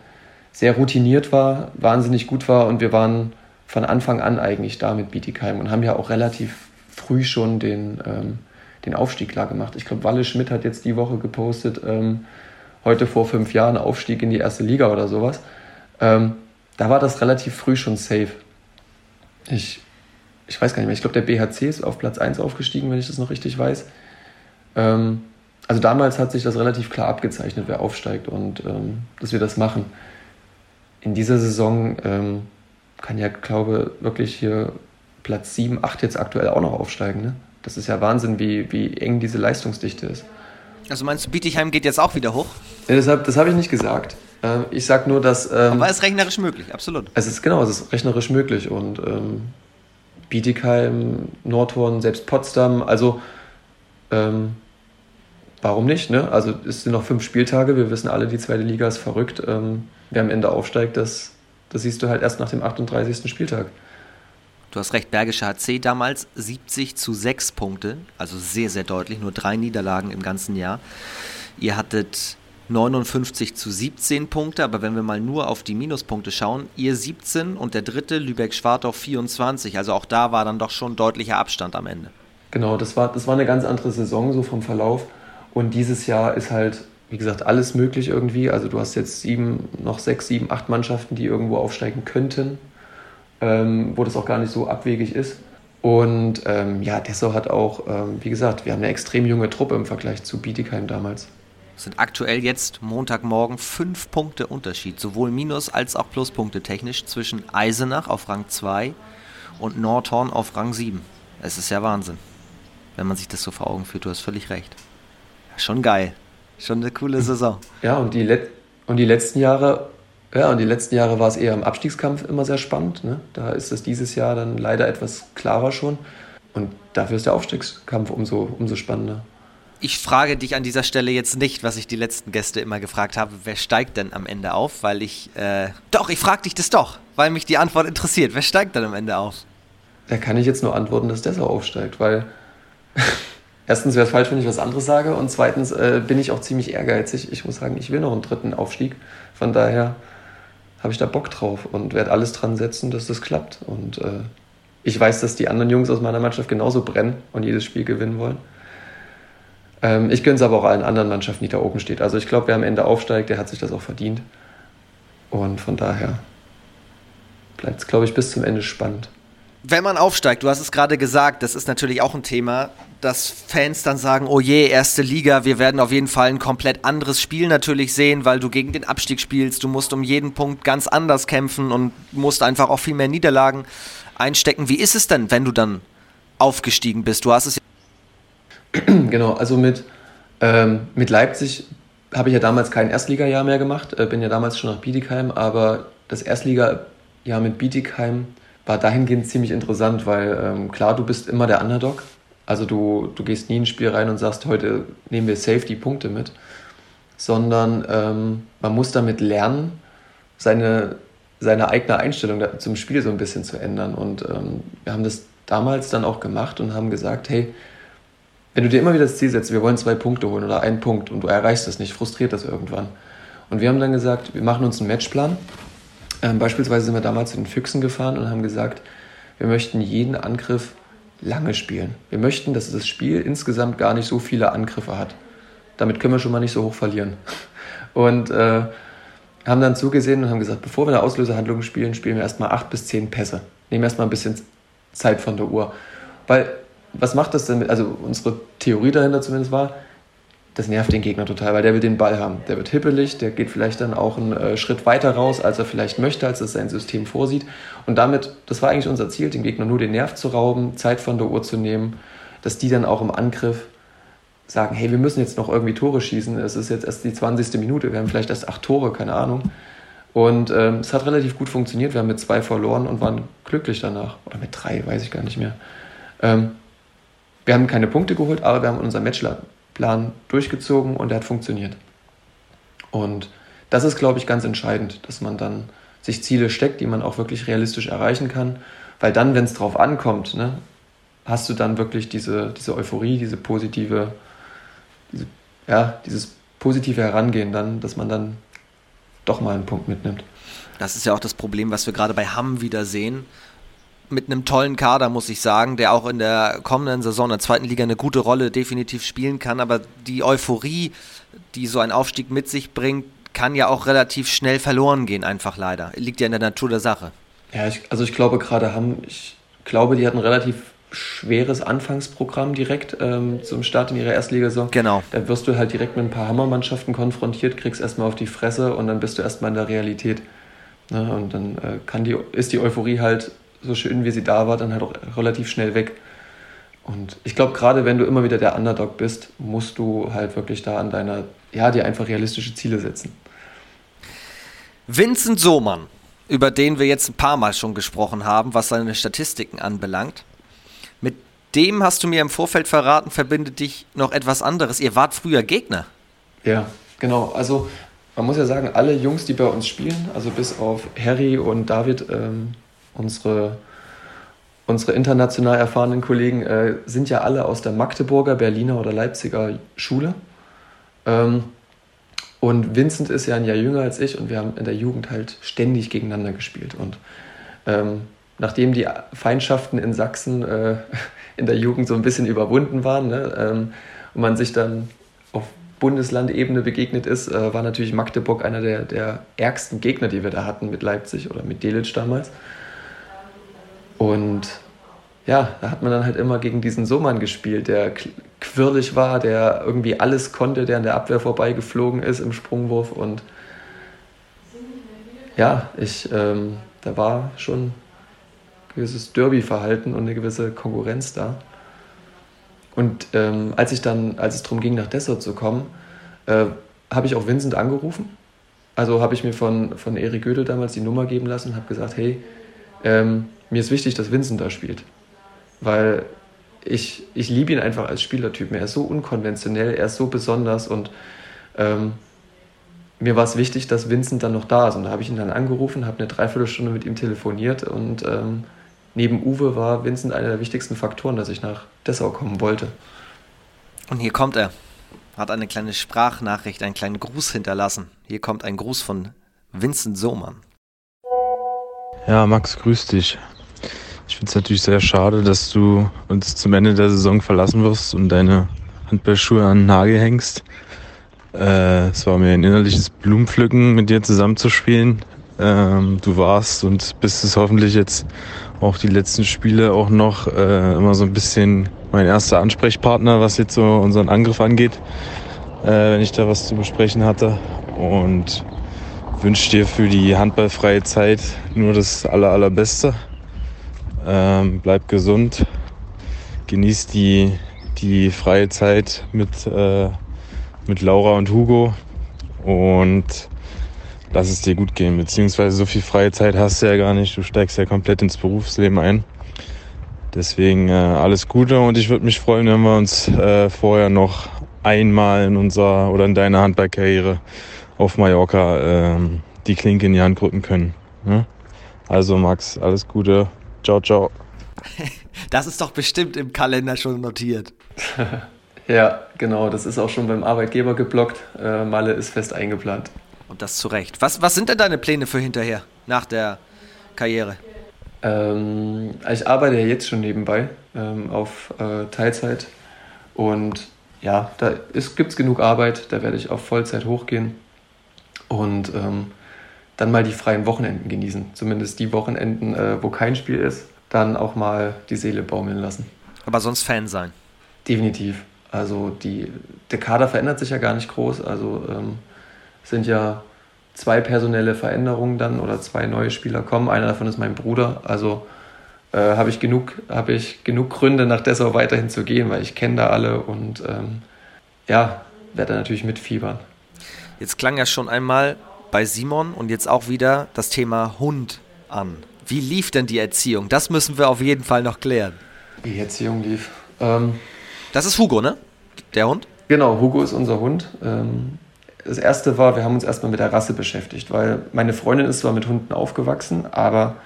sehr routiniert war, wahnsinnig gut war und wir waren von Anfang an eigentlich da mit Bietigheim und haben ja auch relativ früh schon den, ähm, den Aufstieg klar gemacht. Ich glaube, Walle Schmidt hat jetzt die Woche gepostet, ähm, heute vor fünf Jahren Aufstieg in die erste Liga oder sowas. Ähm, da war das relativ früh schon safe. Ich, ich weiß gar nicht mehr, ich glaube, der BHC ist auf Platz 1 aufgestiegen, wenn ich das noch richtig weiß. Ähm, also damals hat sich das relativ klar abgezeichnet, wer aufsteigt und ähm, dass wir das machen. In dieser Saison ähm, kann ja, glaube wirklich hier Platz 7, 8 jetzt aktuell auch noch aufsteigen. Ne? Das ist ja Wahnsinn, wie, wie eng diese Leistungsdichte ist. Also meinst du, Bietigheim geht jetzt auch wieder hoch? Ja, deshalb, das habe ich nicht gesagt. Ähm, ich sage nur, dass. Ähm, Aber es ist rechnerisch möglich, absolut. Es ist genau, es ist rechnerisch möglich. Und ähm, Bietigheim, Nordhorn, selbst Potsdam, also ähm, warum nicht? Ne? Also es sind noch fünf Spieltage, wir wissen alle, die zweite Liga ist verrückt. Ähm, wer am Ende aufsteigt, das, das siehst du halt erst nach dem 38. Spieltag. Du hast recht, Bergische HC damals 70 zu 6 Punkte, also sehr, sehr deutlich, nur drei Niederlagen im ganzen Jahr. Ihr hattet 59 zu 17 Punkte, aber wenn wir mal nur auf die Minuspunkte schauen, ihr 17 und der dritte Lübeck-Schwartau 24, also auch da war dann doch schon deutlicher Abstand am Ende. Genau, das war, das war eine ganz andere Saison so vom Verlauf und dieses Jahr ist halt, wie gesagt, alles möglich irgendwie. Also du hast jetzt sieben, noch sechs, sieben, acht Mannschaften, die irgendwo aufsteigen könnten ähm, wo das auch gar nicht so abwegig ist. Und ähm, ja, Dessau hat auch, ähm, wie gesagt, wir haben eine extrem junge Truppe im Vergleich zu Bietigheim damals. Es sind aktuell jetzt Montagmorgen fünf Punkte Unterschied, sowohl Minus- als auch Pluspunkte technisch zwischen Eisenach auf Rang 2 und Nordhorn auf Rang 7. Es ist ja Wahnsinn, wenn man sich das so vor Augen führt. Du hast völlig recht. Schon geil. Schon eine coole Saison. Ja, und die, Let und die letzten Jahre ja, und die letzten Jahre war es eher im Abstiegskampf immer sehr spannend. Ne? Da ist es dieses Jahr dann leider etwas klarer schon. Und dafür ist der Aufstiegskampf umso, umso spannender. Ich frage dich an dieser Stelle jetzt nicht, was ich die letzten Gäste immer gefragt habe, wer steigt denn am Ende auf? Weil ich, äh, doch, ich frage dich das doch, weil mich die Antwort interessiert. Wer steigt dann am Ende auf? Da kann ich jetzt nur antworten, dass Dessau aufsteigt, weil erstens wäre es falsch, wenn ich was anderes sage und zweitens äh, bin ich auch ziemlich ehrgeizig. Ich muss sagen, ich will noch einen dritten Aufstieg. Von daher habe ich da Bock drauf und werde alles dran setzen, dass das klappt. Und äh, ich weiß, dass die anderen Jungs aus meiner Mannschaft genauso brennen und jedes Spiel gewinnen wollen. Ähm, ich gönne es aber auch allen anderen Mannschaften, die da oben stehen. Also ich glaube, wer am Ende aufsteigt, der hat sich das auch verdient. Und von daher bleibt es, glaube ich, bis zum Ende spannend wenn man aufsteigt, du hast es gerade gesagt, das ist natürlich auch ein Thema, dass Fans dann sagen, oh je, erste Liga, wir werden auf jeden Fall ein komplett anderes Spiel natürlich sehen, weil du gegen den Abstieg spielst, du musst um jeden Punkt ganz anders kämpfen und musst einfach auch viel mehr Niederlagen einstecken. Wie ist es denn, wenn du dann aufgestiegen bist? Du hast es Genau, also mit, ähm, mit Leipzig habe ich ja damals kein Erstligajahr mehr gemacht, äh, bin ja damals schon nach Bietigheim, aber das Erstligajahr mit Bietigheim war dahingehend ziemlich interessant, weil ähm, klar, du bist immer der Underdog. Also du, du gehst nie ins Spiel rein und sagst, heute nehmen wir safe die Punkte mit, sondern ähm, man muss damit lernen, seine, seine eigene Einstellung zum Spiel so ein bisschen zu ändern. Und ähm, wir haben das damals dann auch gemacht und haben gesagt, hey, wenn du dir immer wieder das Ziel setzt, wir wollen zwei Punkte holen oder einen Punkt und du erreichst das nicht, frustriert das irgendwann. Und wir haben dann gesagt, wir machen uns einen Matchplan ähm, beispielsweise sind wir damals zu den Füchsen gefahren und haben gesagt, wir möchten jeden Angriff lange spielen. Wir möchten, dass das Spiel insgesamt gar nicht so viele Angriffe hat. Damit können wir schon mal nicht so hoch verlieren. Und äh, haben dann zugesehen und haben gesagt, bevor wir eine Auslösehandlung spielen, spielen wir erstmal acht bis zehn Pässe. Nehmen erstmal ein bisschen Zeit von der Uhr. Weil, was macht das denn mit, also unsere Theorie dahinter zumindest war, das nervt den Gegner total, weil der will den Ball haben. Der wird hippelig, der geht vielleicht dann auch einen äh, Schritt weiter raus, als er vielleicht möchte, als es sein System vorsieht. Und damit, das war eigentlich unser Ziel, den Gegner nur den Nerv zu rauben, Zeit von der Uhr zu nehmen, dass die dann auch im Angriff sagen, hey, wir müssen jetzt noch irgendwie Tore schießen. Es ist jetzt erst die 20. Minute, wir haben vielleicht erst acht Tore, keine Ahnung. Und ähm, es hat relativ gut funktioniert. Wir haben mit zwei verloren und waren glücklich danach. Oder mit drei, weiß ich gar nicht mehr. Ähm, wir haben keine Punkte geholt, aber wir haben unser Matchplan Plan durchgezogen und der hat funktioniert. Und das ist, glaube ich, ganz entscheidend, dass man dann sich Ziele steckt, die man auch wirklich realistisch erreichen kann. Weil dann, wenn es drauf ankommt, ne, hast du dann wirklich diese, diese Euphorie, diese positive, diese, ja, dieses positive Herangehen dann, dass man dann doch mal einen Punkt mitnimmt. Das ist ja auch das Problem, was wir gerade bei Hamm wieder sehen mit einem tollen Kader, muss ich sagen, der auch in der kommenden Saison in der zweiten Liga eine gute Rolle definitiv spielen kann. Aber die Euphorie, die so ein Aufstieg mit sich bringt, kann ja auch relativ schnell verloren gehen, einfach leider. Liegt ja in der Natur der Sache. Ja, ich, also ich glaube gerade haben, ich glaube, die hatten relativ schweres Anfangsprogramm direkt ähm, zum Start in ihrer Erstligasaison. Genau. Da wirst du halt direkt mit ein paar Hammermannschaften konfrontiert, kriegst erstmal auf die Fresse und dann bist du erstmal in der Realität. Ne? Und dann äh, kann die, ist die Euphorie halt so schön wie sie da war, dann halt auch relativ schnell weg. Und ich glaube, gerade wenn du immer wieder der Underdog bist, musst du halt wirklich da an deiner, ja, dir einfach realistische Ziele setzen. Vincent Sohmann, über den wir jetzt ein paar Mal schon gesprochen haben, was seine Statistiken anbelangt. Mit dem hast du mir im Vorfeld verraten, verbindet dich noch etwas anderes. Ihr wart früher Gegner. Ja, genau. Also man muss ja sagen, alle Jungs, die bei uns spielen, also bis auf Harry und David, ähm, unsere unsere international erfahrenen Kollegen äh, sind ja alle aus der Magdeburger, Berliner oder Leipziger Schule. Ähm, und Vincent ist ja ein Jahr jünger als ich und wir haben in der Jugend halt ständig gegeneinander gespielt. Und ähm, nachdem die Feindschaften in Sachsen äh, in der Jugend so ein bisschen überwunden waren ne, ähm, und man sich dann auf Bundeslandebene begegnet ist, äh, war natürlich Magdeburg einer der, der ärgsten Gegner, die wir da hatten mit Leipzig oder mit Delitzsch damals. Und ja, da hat man dann halt immer gegen diesen Sohmann gespielt, der quirlig war, der irgendwie alles konnte, der an der Abwehr vorbeigeflogen ist im Sprungwurf. Und ja, ich, ähm, da war schon ein gewisses Derby-Verhalten und eine gewisse Konkurrenz da. Und ähm, als ich dann, als es darum ging, nach Dessau zu kommen, äh, habe ich auch Vincent angerufen. Also habe ich mir von, von Erik Gödel damals die Nummer geben lassen und habe gesagt, hey, ähm, mir ist wichtig, dass Vincent da spielt. Weil ich, ich liebe ihn einfach als Spielertyp. Er ist so unkonventionell, er ist so besonders und ähm, mir war es wichtig, dass Vincent dann noch da ist. Und da habe ich ihn dann angerufen, habe eine Dreiviertelstunde mit ihm telefoniert und ähm, neben Uwe war Vincent einer der wichtigsten Faktoren, dass ich nach Dessau kommen wollte. Und hier kommt er. Hat eine kleine Sprachnachricht, einen kleinen Gruß hinterlassen. Hier kommt ein Gruß von Vincent Sohmann. Ja, Max, grüß dich. Ich finde es natürlich sehr schade, dass du uns zum Ende der Saison verlassen wirst und deine Handballschuhe an den Nagel hängst. Äh, es war mir ein innerliches Blumenpflücken, mit dir zusammenzuspielen. Ähm, du warst und bist es hoffentlich jetzt auch die letzten Spiele auch noch äh, immer so ein bisschen mein erster Ansprechpartner, was jetzt so unseren Angriff angeht, äh, wenn ich da was zu besprechen hatte. Und wünsche dir für die handballfreie Zeit nur das aller, allerbeste. Ähm, bleib gesund, genieß die, die freie Zeit mit, äh, mit Laura und Hugo und lass es dir gut gehen. Beziehungsweise so viel freie Zeit hast du ja gar nicht. Du steigst ja komplett ins Berufsleben ein. Deswegen äh, alles Gute und ich würde mich freuen, wenn wir uns äh, vorher noch einmal in unserer oder in deiner Handballkarriere auf Mallorca ähm, die Klinke in die Hand drücken können. Ne? Also Max, alles Gute. Ciao, ciao. Das ist doch bestimmt im Kalender schon notiert. ja, genau. Das ist auch schon beim Arbeitgeber geblockt. Äh, Malle ist fest eingeplant. Und das zu Recht. Was, was sind denn deine Pläne für hinterher, nach der Karriere? Ähm, ich arbeite ja jetzt schon nebenbei ähm, auf äh, Teilzeit. Und ja, da gibt es genug Arbeit. Da werde ich auf Vollzeit hochgehen. Und ähm, dann mal die freien Wochenenden genießen. Zumindest die Wochenenden, äh, wo kein Spiel ist, dann auch mal die Seele baumeln lassen. Aber sonst Fan sein. Definitiv. Also die, der Kader verändert sich ja gar nicht groß. Also ähm, sind ja zwei personelle Veränderungen dann oder zwei neue Spieler kommen. Einer davon ist mein Bruder. Also äh, habe ich genug, ich genug Gründe, nach Dessau weiterhin zu gehen, weil ich kenne da alle und ähm, ja, werde natürlich mitfiebern. Jetzt klang ja schon einmal bei Simon und jetzt auch wieder das Thema Hund an. Wie lief denn die Erziehung? Das müssen wir auf jeden Fall noch klären. Die Erziehung lief. Ähm, das ist Hugo, ne? Der Hund? Genau, Hugo ist unser Hund. Ähm, das erste war, wir haben uns erstmal mit der Rasse beschäftigt, weil meine Freundin ist zwar mit Hunden aufgewachsen, aber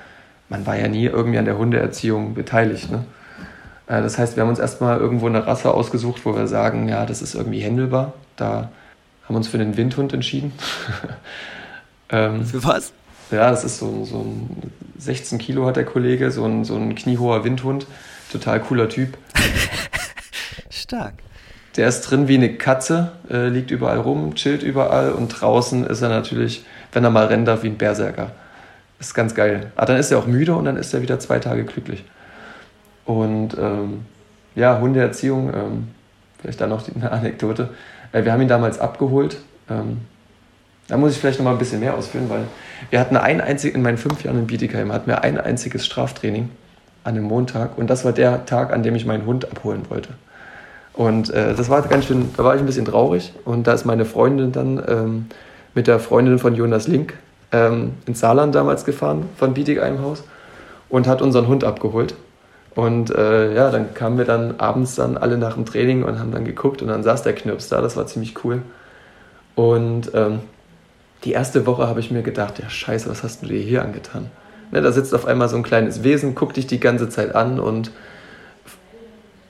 man war ja nie irgendwie an der Hundeerziehung beteiligt. Ne? Äh, das heißt, wir haben uns erstmal irgendwo eine Rasse ausgesucht, wo wir sagen, ja, das ist irgendwie händelbar. Da haben wir uns für den Windhund entschieden. ähm, für was? Ja, das ist so, so ein 16 Kilo hat der Kollege, so ein, so ein kniehoher Windhund. Total cooler Typ. Stark. Der ist drin wie eine Katze, äh, liegt überall rum, chillt überall und draußen ist er natürlich, wenn er mal rennen darf, wie ein Berserker. Ist ganz geil. Aber dann ist er auch müde und dann ist er wieder zwei Tage glücklich. Und ähm, ja, Hundeerziehung, ähm, vielleicht da noch eine Anekdote. Wir haben ihn damals abgeholt. Ähm, da muss ich vielleicht noch mal ein bisschen mehr ausführen, weil wir hatten ein einzig, in meinen fünf Jahren in Bietigheim hatten wir ein einziges Straftraining an einem Montag und das war der Tag, an dem ich meinen Hund abholen wollte. Und äh, das war ganz schön, da war ich ein bisschen traurig und da ist meine Freundin dann ähm, mit der Freundin von Jonas Link ähm, ins Saarland damals gefahren, von Bietigheim Haus und hat unseren Hund abgeholt. Und äh, ja, dann kamen wir dann abends dann alle nach dem Training und haben dann geguckt und dann saß der Knirps da, das war ziemlich cool. Und ähm, die erste Woche habe ich mir gedacht, ja scheiße, was hast du dir hier angetan? Ne, da sitzt auf einmal so ein kleines Wesen, guckt dich die ganze Zeit an und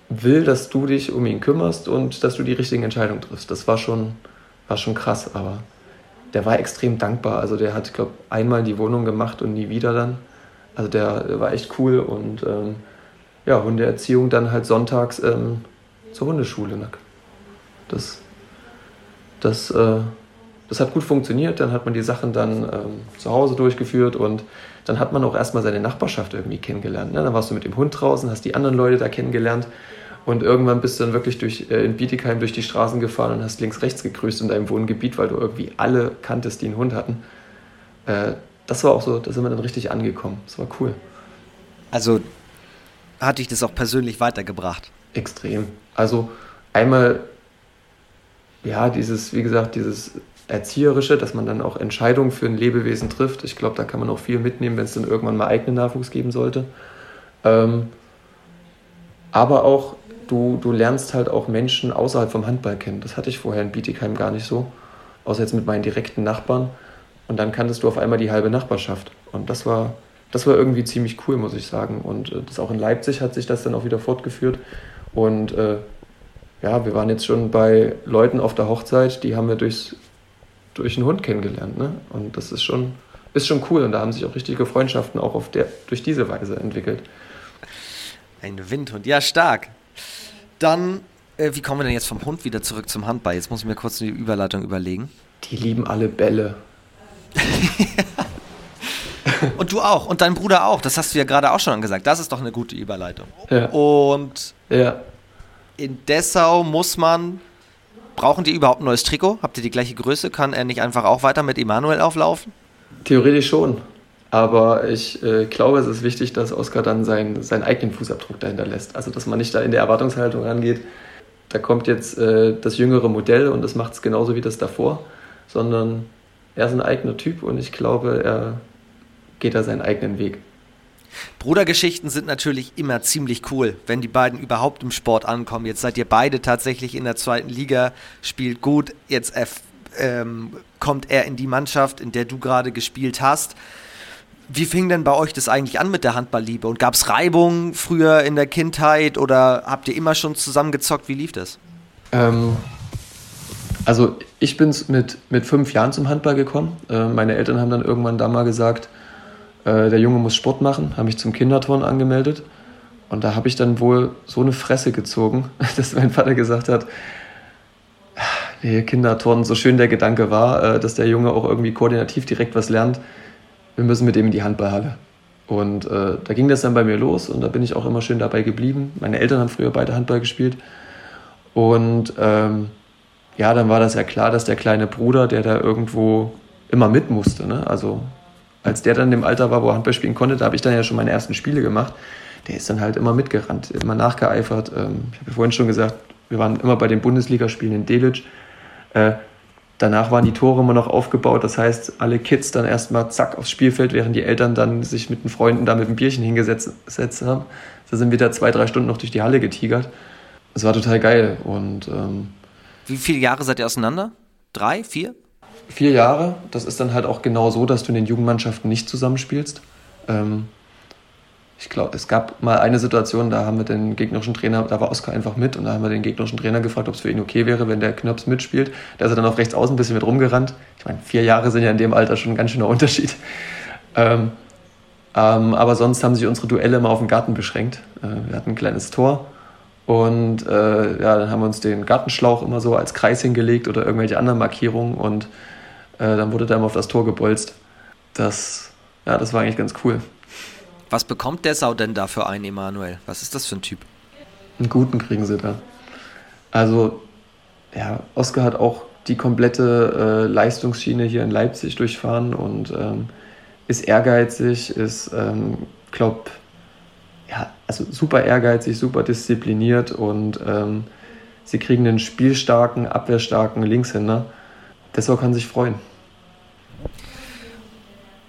will, dass du dich um ihn kümmerst und dass du die richtigen Entscheidungen triffst. Das war schon, war schon krass, aber der war extrem dankbar. Also der hat, glaube einmal die Wohnung gemacht und nie wieder dann. Also der, der war echt cool und ähm, ja, Hundeerziehung dann halt sonntags ähm, zur Hundeschule. Ne? Das, das, äh, das hat gut funktioniert. Dann hat man die Sachen dann ähm, zu Hause durchgeführt und dann hat man auch erstmal seine Nachbarschaft irgendwie kennengelernt. Ne? Dann warst du mit dem Hund draußen, hast die anderen Leute da kennengelernt und irgendwann bist du dann wirklich durch, äh, in Bietigheim durch die Straßen gefahren und hast links, rechts gegrüßt in deinem Wohngebiet, weil du irgendwie alle kanntest, die einen Hund hatten. Äh, das war auch so, da sind wir dann richtig angekommen. Das war cool. Also hat dich das auch persönlich weitergebracht? Extrem. Also einmal, ja, dieses, wie gesagt, dieses Erzieherische, dass man dann auch Entscheidungen für ein Lebewesen trifft. Ich glaube, da kann man auch viel mitnehmen, wenn es dann irgendwann mal eigenen Nachwuchs geben sollte. Ähm, aber auch du, du lernst halt auch Menschen außerhalb vom Handball kennen. Das hatte ich vorher in Bietigheim gar nicht so, außer jetzt mit meinen direkten Nachbarn. Und dann kanntest du auf einmal die halbe Nachbarschaft. Und das war, das war irgendwie ziemlich cool, muss ich sagen. Und äh, das auch in Leipzig hat sich das dann auch wieder fortgeführt. Und äh, ja, wir waren jetzt schon bei Leuten auf der Hochzeit, die haben wir durchs, durch einen Hund kennengelernt. Ne? Und das ist schon, ist schon cool. Und da haben sich auch richtige Freundschaften auch auf der, durch diese Weise entwickelt. Ein Windhund, ja, stark. Dann, äh, wie kommen wir denn jetzt vom Hund wieder zurück zum Handball? Jetzt muss ich mir kurz eine Überleitung überlegen. Die lieben alle Bälle. und du auch und dein Bruder auch. Das hast du ja gerade auch schon gesagt. Das ist doch eine gute Überleitung. Ja. Und Ja. in Dessau muss man. Brauchen die überhaupt ein neues Trikot? Habt ihr die gleiche Größe? Kann er nicht einfach auch weiter mit Emanuel auflaufen? Theoretisch schon. Aber ich äh, glaube, es ist wichtig, dass Oskar dann seinen, seinen eigenen Fußabdruck dahinter lässt. Also, dass man nicht da in der Erwartungshaltung rangeht, da kommt jetzt äh, das jüngere Modell und das macht es genauso wie das davor, sondern er ist ein eigener Typ und ich glaube, er geht da seinen eigenen Weg. Brudergeschichten sind natürlich immer ziemlich cool, wenn die beiden überhaupt im Sport ankommen. Jetzt seid ihr beide tatsächlich in der zweiten Liga, spielt gut. Jetzt ähm, kommt er in die Mannschaft, in der du gerade gespielt hast. Wie fing denn bei euch das eigentlich an mit der Handballliebe? Und gab es Reibung früher in der Kindheit oder habt ihr immer schon zusammengezockt? Wie lief das? Ähm, also ich bin mit, mit fünf Jahren zum Handball gekommen. Äh, meine Eltern haben dann irgendwann da mal gesagt, äh, der Junge muss Sport machen, haben mich zum Kinderturnen angemeldet. Und da habe ich dann wohl so eine Fresse gezogen, dass mein Vater gesagt hat, nee, Kinderturnen, so schön der Gedanke war, äh, dass der Junge auch irgendwie koordinativ direkt was lernt, wir müssen mit ihm in die Handballhalle. Und äh, da ging das dann bei mir los und da bin ich auch immer schön dabei geblieben. Meine Eltern haben früher beide Handball gespielt. Und ähm, ja, dann war das ja klar, dass der kleine Bruder, der da irgendwo immer mit musste, ne? also als der dann dem Alter war, wo er Handball spielen konnte, da habe ich dann ja schon meine ersten Spiele gemacht, der ist dann halt immer mitgerannt, immer nachgeeifert. Ähm, ich habe ja vorhin schon gesagt, wir waren immer bei den Bundesligaspielen in Delitzsch. Äh, danach waren die Tore immer noch aufgebaut, das heißt, alle Kids dann erstmal zack aufs Spielfeld, während die Eltern dann sich mit den Freunden da mit einem Bierchen hingesetzt gesetzt haben. Da sind wir da zwei, drei Stunden noch durch die Halle getigert. Das war total geil und ähm, Wie viele Jahre seid ihr auseinander? Drei, vier? Vier Jahre. Das ist dann halt auch genau so, dass du in den Jugendmannschaften nicht zusammenspielst. Ähm, ich glaube, es gab mal eine Situation, da haben wir den gegnerischen Trainer, da war Oskar einfach mit und da haben wir den gegnerischen Trainer gefragt, ob es für ihn okay wäre, wenn der Knöps mitspielt. Da ist er dann auf rechts außen ein bisschen mit rumgerannt. Ich meine, vier Jahre sind ja in dem Alter schon ein ganz schöner Unterschied. Ähm, ähm, aber sonst haben sich unsere Duelle immer auf den Garten beschränkt. Äh, wir hatten ein kleines Tor und äh, ja, dann haben wir uns den Gartenschlauch immer so als Kreis hingelegt oder irgendwelche anderen Markierungen und äh, dann wurde da immer auf das Tor gebolzt. Das, ja, das war eigentlich ganz cool. Was bekommt der Sau denn da für einen, Emanuel? Was ist das für ein Typ? Einen guten kriegen sie da. Also, ja, Oskar hat auch die komplette äh, Leistungsschiene hier in Leipzig durchfahren und ähm, ist ehrgeizig, ist, ähm, glaub, ja, also super ehrgeizig, super diszipliniert und ähm, sie kriegen einen spielstarken, abwehrstarken Linkshänder. Dessau kann sich freuen.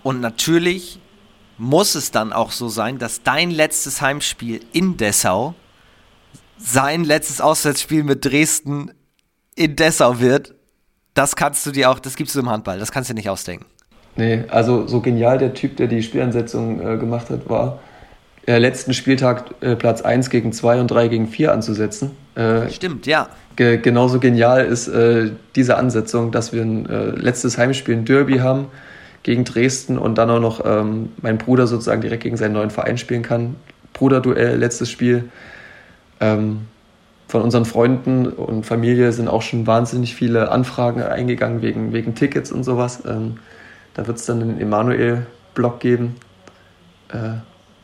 Und natürlich muss es dann auch so sein, dass dein letztes Heimspiel in Dessau sein letztes Auswärtsspiel mit Dresden in Dessau wird. Das kannst du dir auch, das gibst du im Handball, das kannst du dir nicht ausdenken. Nee, also so genial der Typ, der die Spielansetzung äh, gemacht hat, war, äh, letzten Spieltag äh, Platz 1 gegen 2 und 3 gegen 4 anzusetzen. Äh, Stimmt, ja. Ge genauso genial ist äh, diese Ansetzung, dass wir ein äh, letztes Heimspiel ein Derby haben gegen Dresden und dann auch noch ähm, mein Bruder sozusagen direkt gegen seinen neuen Verein spielen kann. Bruderduell, letztes Spiel. Ähm, von unseren Freunden und Familie sind auch schon wahnsinnig viele Anfragen eingegangen wegen, wegen Tickets und sowas. Ähm, da wird es dann einen Emanuel-Blog geben. Äh,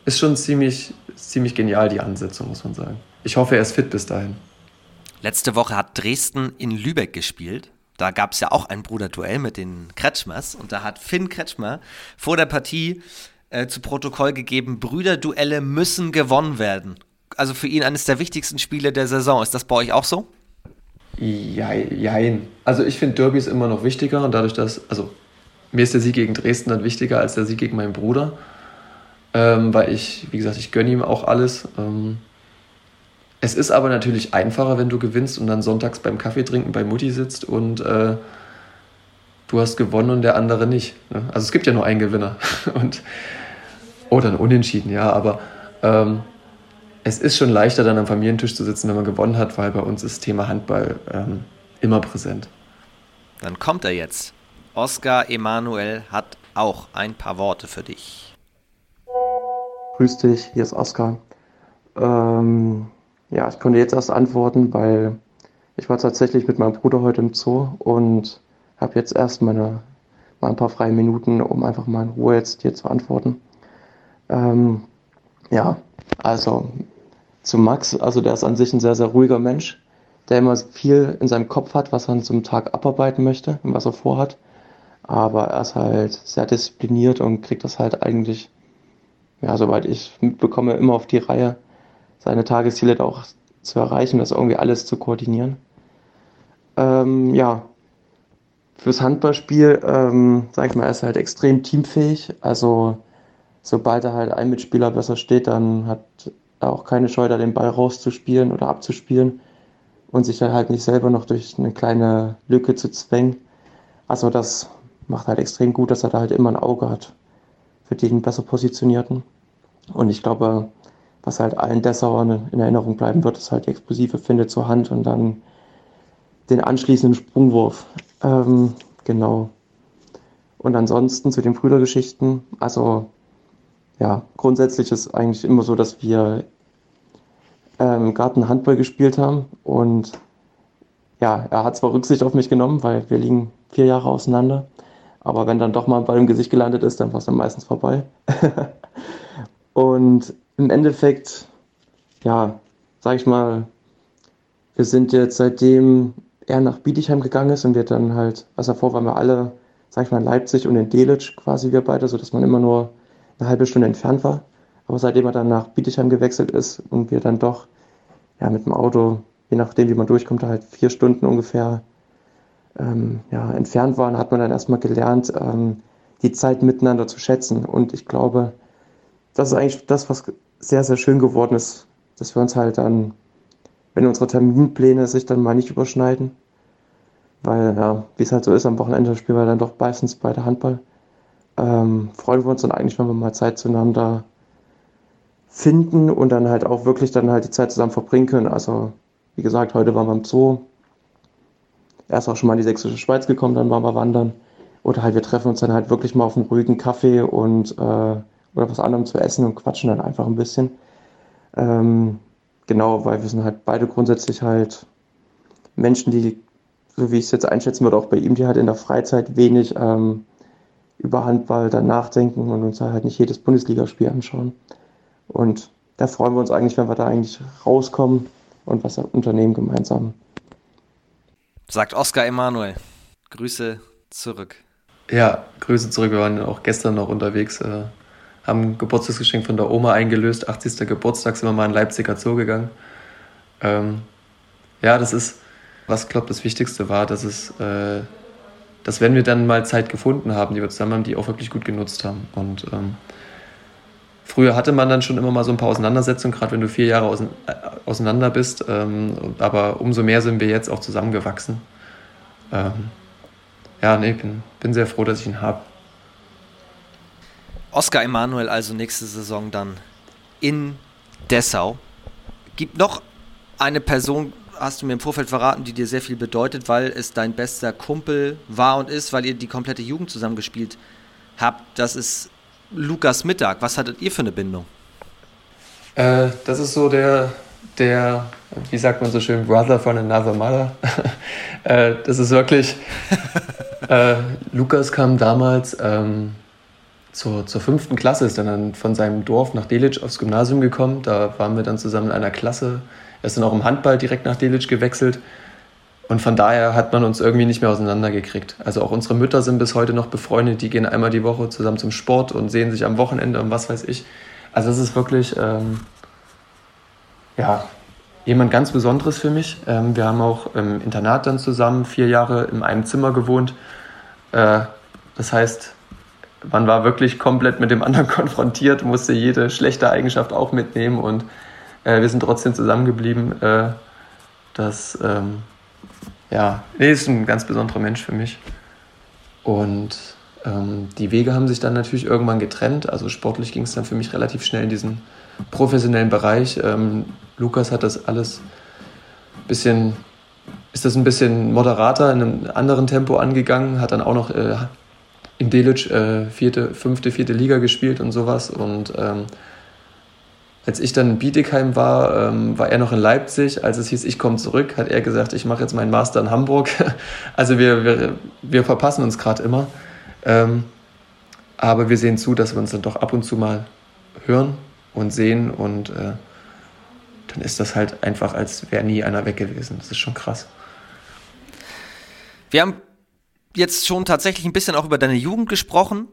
ist schon ziemlich, ziemlich genial, die Ansetzung, muss man sagen. Ich hoffe, er ist fit bis dahin. Letzte Woche hat Dresden in Lübeck gespielt. Da gab es ja auch ein Bruderduell mit den Kretschmers und da hat Finn Kretschmer vor der Partie äh, zu Protokoll gegeben, Brüderduelle müssen gewonnen werden. Also für ihn eines der wichtigsten Spiele der Saison. Ist das bei euch auch so? Jein. Also ich finde Derbys immer noch wichtiger und dadurch, dass, also mir ist der Sieg gegen Dresden dann wichtiger als der Sieg gegen meinen Bruder. Ähm, weil ich, wie gesagt, ich gönne ihm auch alles. Ähm, es ist aber natürlich einfacher, wenn du gewinnst und dann sonntags beim Kaffee trinken bei Mutti sitzt und äh, du hast gewonnen und der andere nicht. Ne? Also es gibt ja nur einen Gewinner. und, oder ein Unentschieden, ja, aber ähm, es ist schon leichter, dann am Familientisch zu sitzen, wenn man gewonnen hat, weil bei uns ist Thema Handball ähm, immer präsent. Dann kommt er jetzt. Oskar Emanuel hat auch ein paar Worte für dich. Grüß dich, hier ist Oskar. Ähm, ja, ich konnte jetzt erst antworten, weil ich war tatsächlich mit meinem Bruder heute im Zoo und habe jetzt erst meine, mal ein paar freie Minuten, um einfach mal in Ruhe jetzt dir zu antworten. Ähm, ja, also zu Max, also der ist an sich ein sehr, sehr ruhiger Mensch, der immer viel in seinem Kopf hat, was er einem Tag abarbeiten möchte und was er vorhat. Aber er ist halt sehr diszipliniert und kriegt das halt eigentlich, ja, soweit ich mitbekomme, immer auf die Reihe seine Tagesziele auch zu erreichen, das irgendwie alles zu koordinieren. Ähm, ja, fürs Handballspiel, ähm, sag ich mal, er ist halt extrem teamfähig. Also sobald er halt ein Mitspieler besser steht, dann hat er auch keine Scheu, da den Ball rauszuspielen oder abzuspielen und sich dann halt nicht selber noch durch eine kleine Lücke zu zwängen. Also das macht halt extrem gut, dass er da halt immer ein Auge hat für den besser positionierten. Und ich glaube, was halt allen Dessauern in Erinnerung bleiben wird, ist halt die explosive Finde zur Hand und dann den anschließenden Sprungwurf. Ähm, genau. Und ansonsten zu den Brüdergeschichten, also ja, grundsätzlich ist eigentlich immer so, dass wir ähm, Garten Handball gespielt haben und ja, er hat zwar Rücksicht auf mich genommen, weil wir liegen vier Jahre auseinander, aber wenn dann doch mal ein Ball im Gesicht gelandet ist, dann war es dann meistens vorbei. und im Endeffekt, ja, sag ich mal, wir sind jetzt seitdem er nach Bietigheim gegangen ist und wir dann halt, also davor waren wir alle, sag ich mal, in Leipzig und in Delitzsch quasi wir beide, sodass man immer nur eine halbe Stunde entfernt war. Aber seitdem er dann nach Bietigheim gewechselt ist und wir dann doch, ja, mit dem Auto, je nachdem wie man durchkommt, halt vier Stunden ungefähr ähm, ja, entfernt waren, hat man dann erstmal gelernt, ähm, die Zeit miteinander zu schätzen. Und ich glaube, das ist eigentlich das, was sehr, sehr schön geworden ist, dass wir uns halt dann, wenn unsere Terminpläne sich dann mal nicht überschneiden, weil, ja, wie es halt so ist, am Wochenende spielen wir dann doch meistens beide Handball, ähm, freuen wir uns dann eigentlich, wenn wir mal Zeit zueinander finden und dann halt auch wirklich dann halt die Zeit zusammen verbringen können. Also, wie gesagt, heute waren wir im Zoo. Er ist auch schon mal in die Sächsische Schweiz gekommen, dann waren wir wandern. Oder halt, wir treffen uns dann halt wirklich mal auf einen ruhigen Kaffee und äh, oder was anderem zu essen und quatschen dann einfach ein bisschen. Ähm, genau, weil wir sind halt beide grundsätzlich halt Menschen, die, so wie ich es jetzt einschätzen würde, auch bei ihm, die halt in der Freizeit wenig ähm, über Handball dann nachdenken und uns halt nicht jedes Bundesligaspiel anschauen. Und da freuen wir uns eigentlich, wenn wir da eigentlich rauskommen und was unternehmen gemeinsam. Sagt Oskar Emanuel. Grüße zurück. Ja, Grüße zurück. Wir waren auch gestern noch unterwegs. Äh haben Geburtstagsgeschenk von der Oma eingelöst. 80. Geburtstag sind wir mal in Leipziger Zoo gegangen. Ähm, ja, das ist, was glaube das Wichtigste war, dass es, äh, dass wenn wir dann mal Zeit gefunden haben, die wir zusammen haben, die auch wirklich gut genutzt haben. Und ähm, früher hatte man dann schon immer mal so ein paar Auseinandersetzungen, gerade wenn du vier Jahre äh, auseinander bist. Ähm, aber umso mehr sind wir jetzt auch zusammengewachsen. Ähm, ja, nee, bin, bin sehr froh, dass ich ihn habe. Oscar Emanuel also nächste Saison dann in Dessau. Gibt noch eine Person, hast du mir im Vorfeld verraten, die dir sehr viel bedeutet, weil es dein bester Kumpel war und ist, weil ihr die komplette Jugend zusammengespielt habt. Das ist Lukas Mittag. Was hattet ihr für eine Bindung? Äh, das ist so der, der, wie sagt man so schön, Brother von another mother. äh, das ist wirklich, äh, Lukas kam damals ähm, zur, zur fünften Klasse, ist dann von seinem Dorf nach Delitzsch aufs Gymnasium gekommen. Da waren wir dann zusammen in einer Klasse. Er ist dann auch im Handball direkt nach Delitzsch gewechselt. Und von daher hat man uns irgendwie nicht mehr auseinandergekriegt. Also auch unsere Mütter sind bis heute noch befreundet. Die gehen einmal die Woche zusammen zum Sport und sehen sich am Wochenende und was weiß ich. Also es ist wirklich, ähm, ja, jemand ganz Besonderes für mich. Ähm, wir haben auch im Internat dann zusammen vier Jahre in einem Zimmer gewohnt. Äh, das heißt, man war wirklich komplett mit dem anderen konfrontiert, musste jede schlechte Eigenschaft auch mitnehmen und äh, wir sind trotzdem zusammengeblieben. Äh, das ähm, ja, nee, ist ein ganz besonderer Mensch für mich. Und ähm, die Wege haben sich dann natürlich irgendwann getrennt. Also sportlich ging es dann für mich relativ schnell in diesen professionellen Bereich. Ähm, Lukas hat das alles ein bisschen, ist das ein bisschen moderater in einem anderen Tempo angegangen, hat dann auch noch äh, in Delitzsch äh, vierte, fünfte, vierte Liga gespielt und sowas. Und ähm, als ich dann in Bietigheim war, ähm, war er noch in Leipzig. Als es hieß, ich komme zurück, hat er gesagt, ich mache jetzt meinen Master in Hamburg. also wir, wir, wir verpassen uns gerade immer. Ähm, aber wir sehen zu, dass wir uns dann doch ab und zu mal hören und sehen und äh, dann ist das halt einfach, als wäre nie einer weg gewesen. Das ist schon krass. Wir haben jetzt schon tatsächlich ein bisschen auch über deine Jugend gesprochen.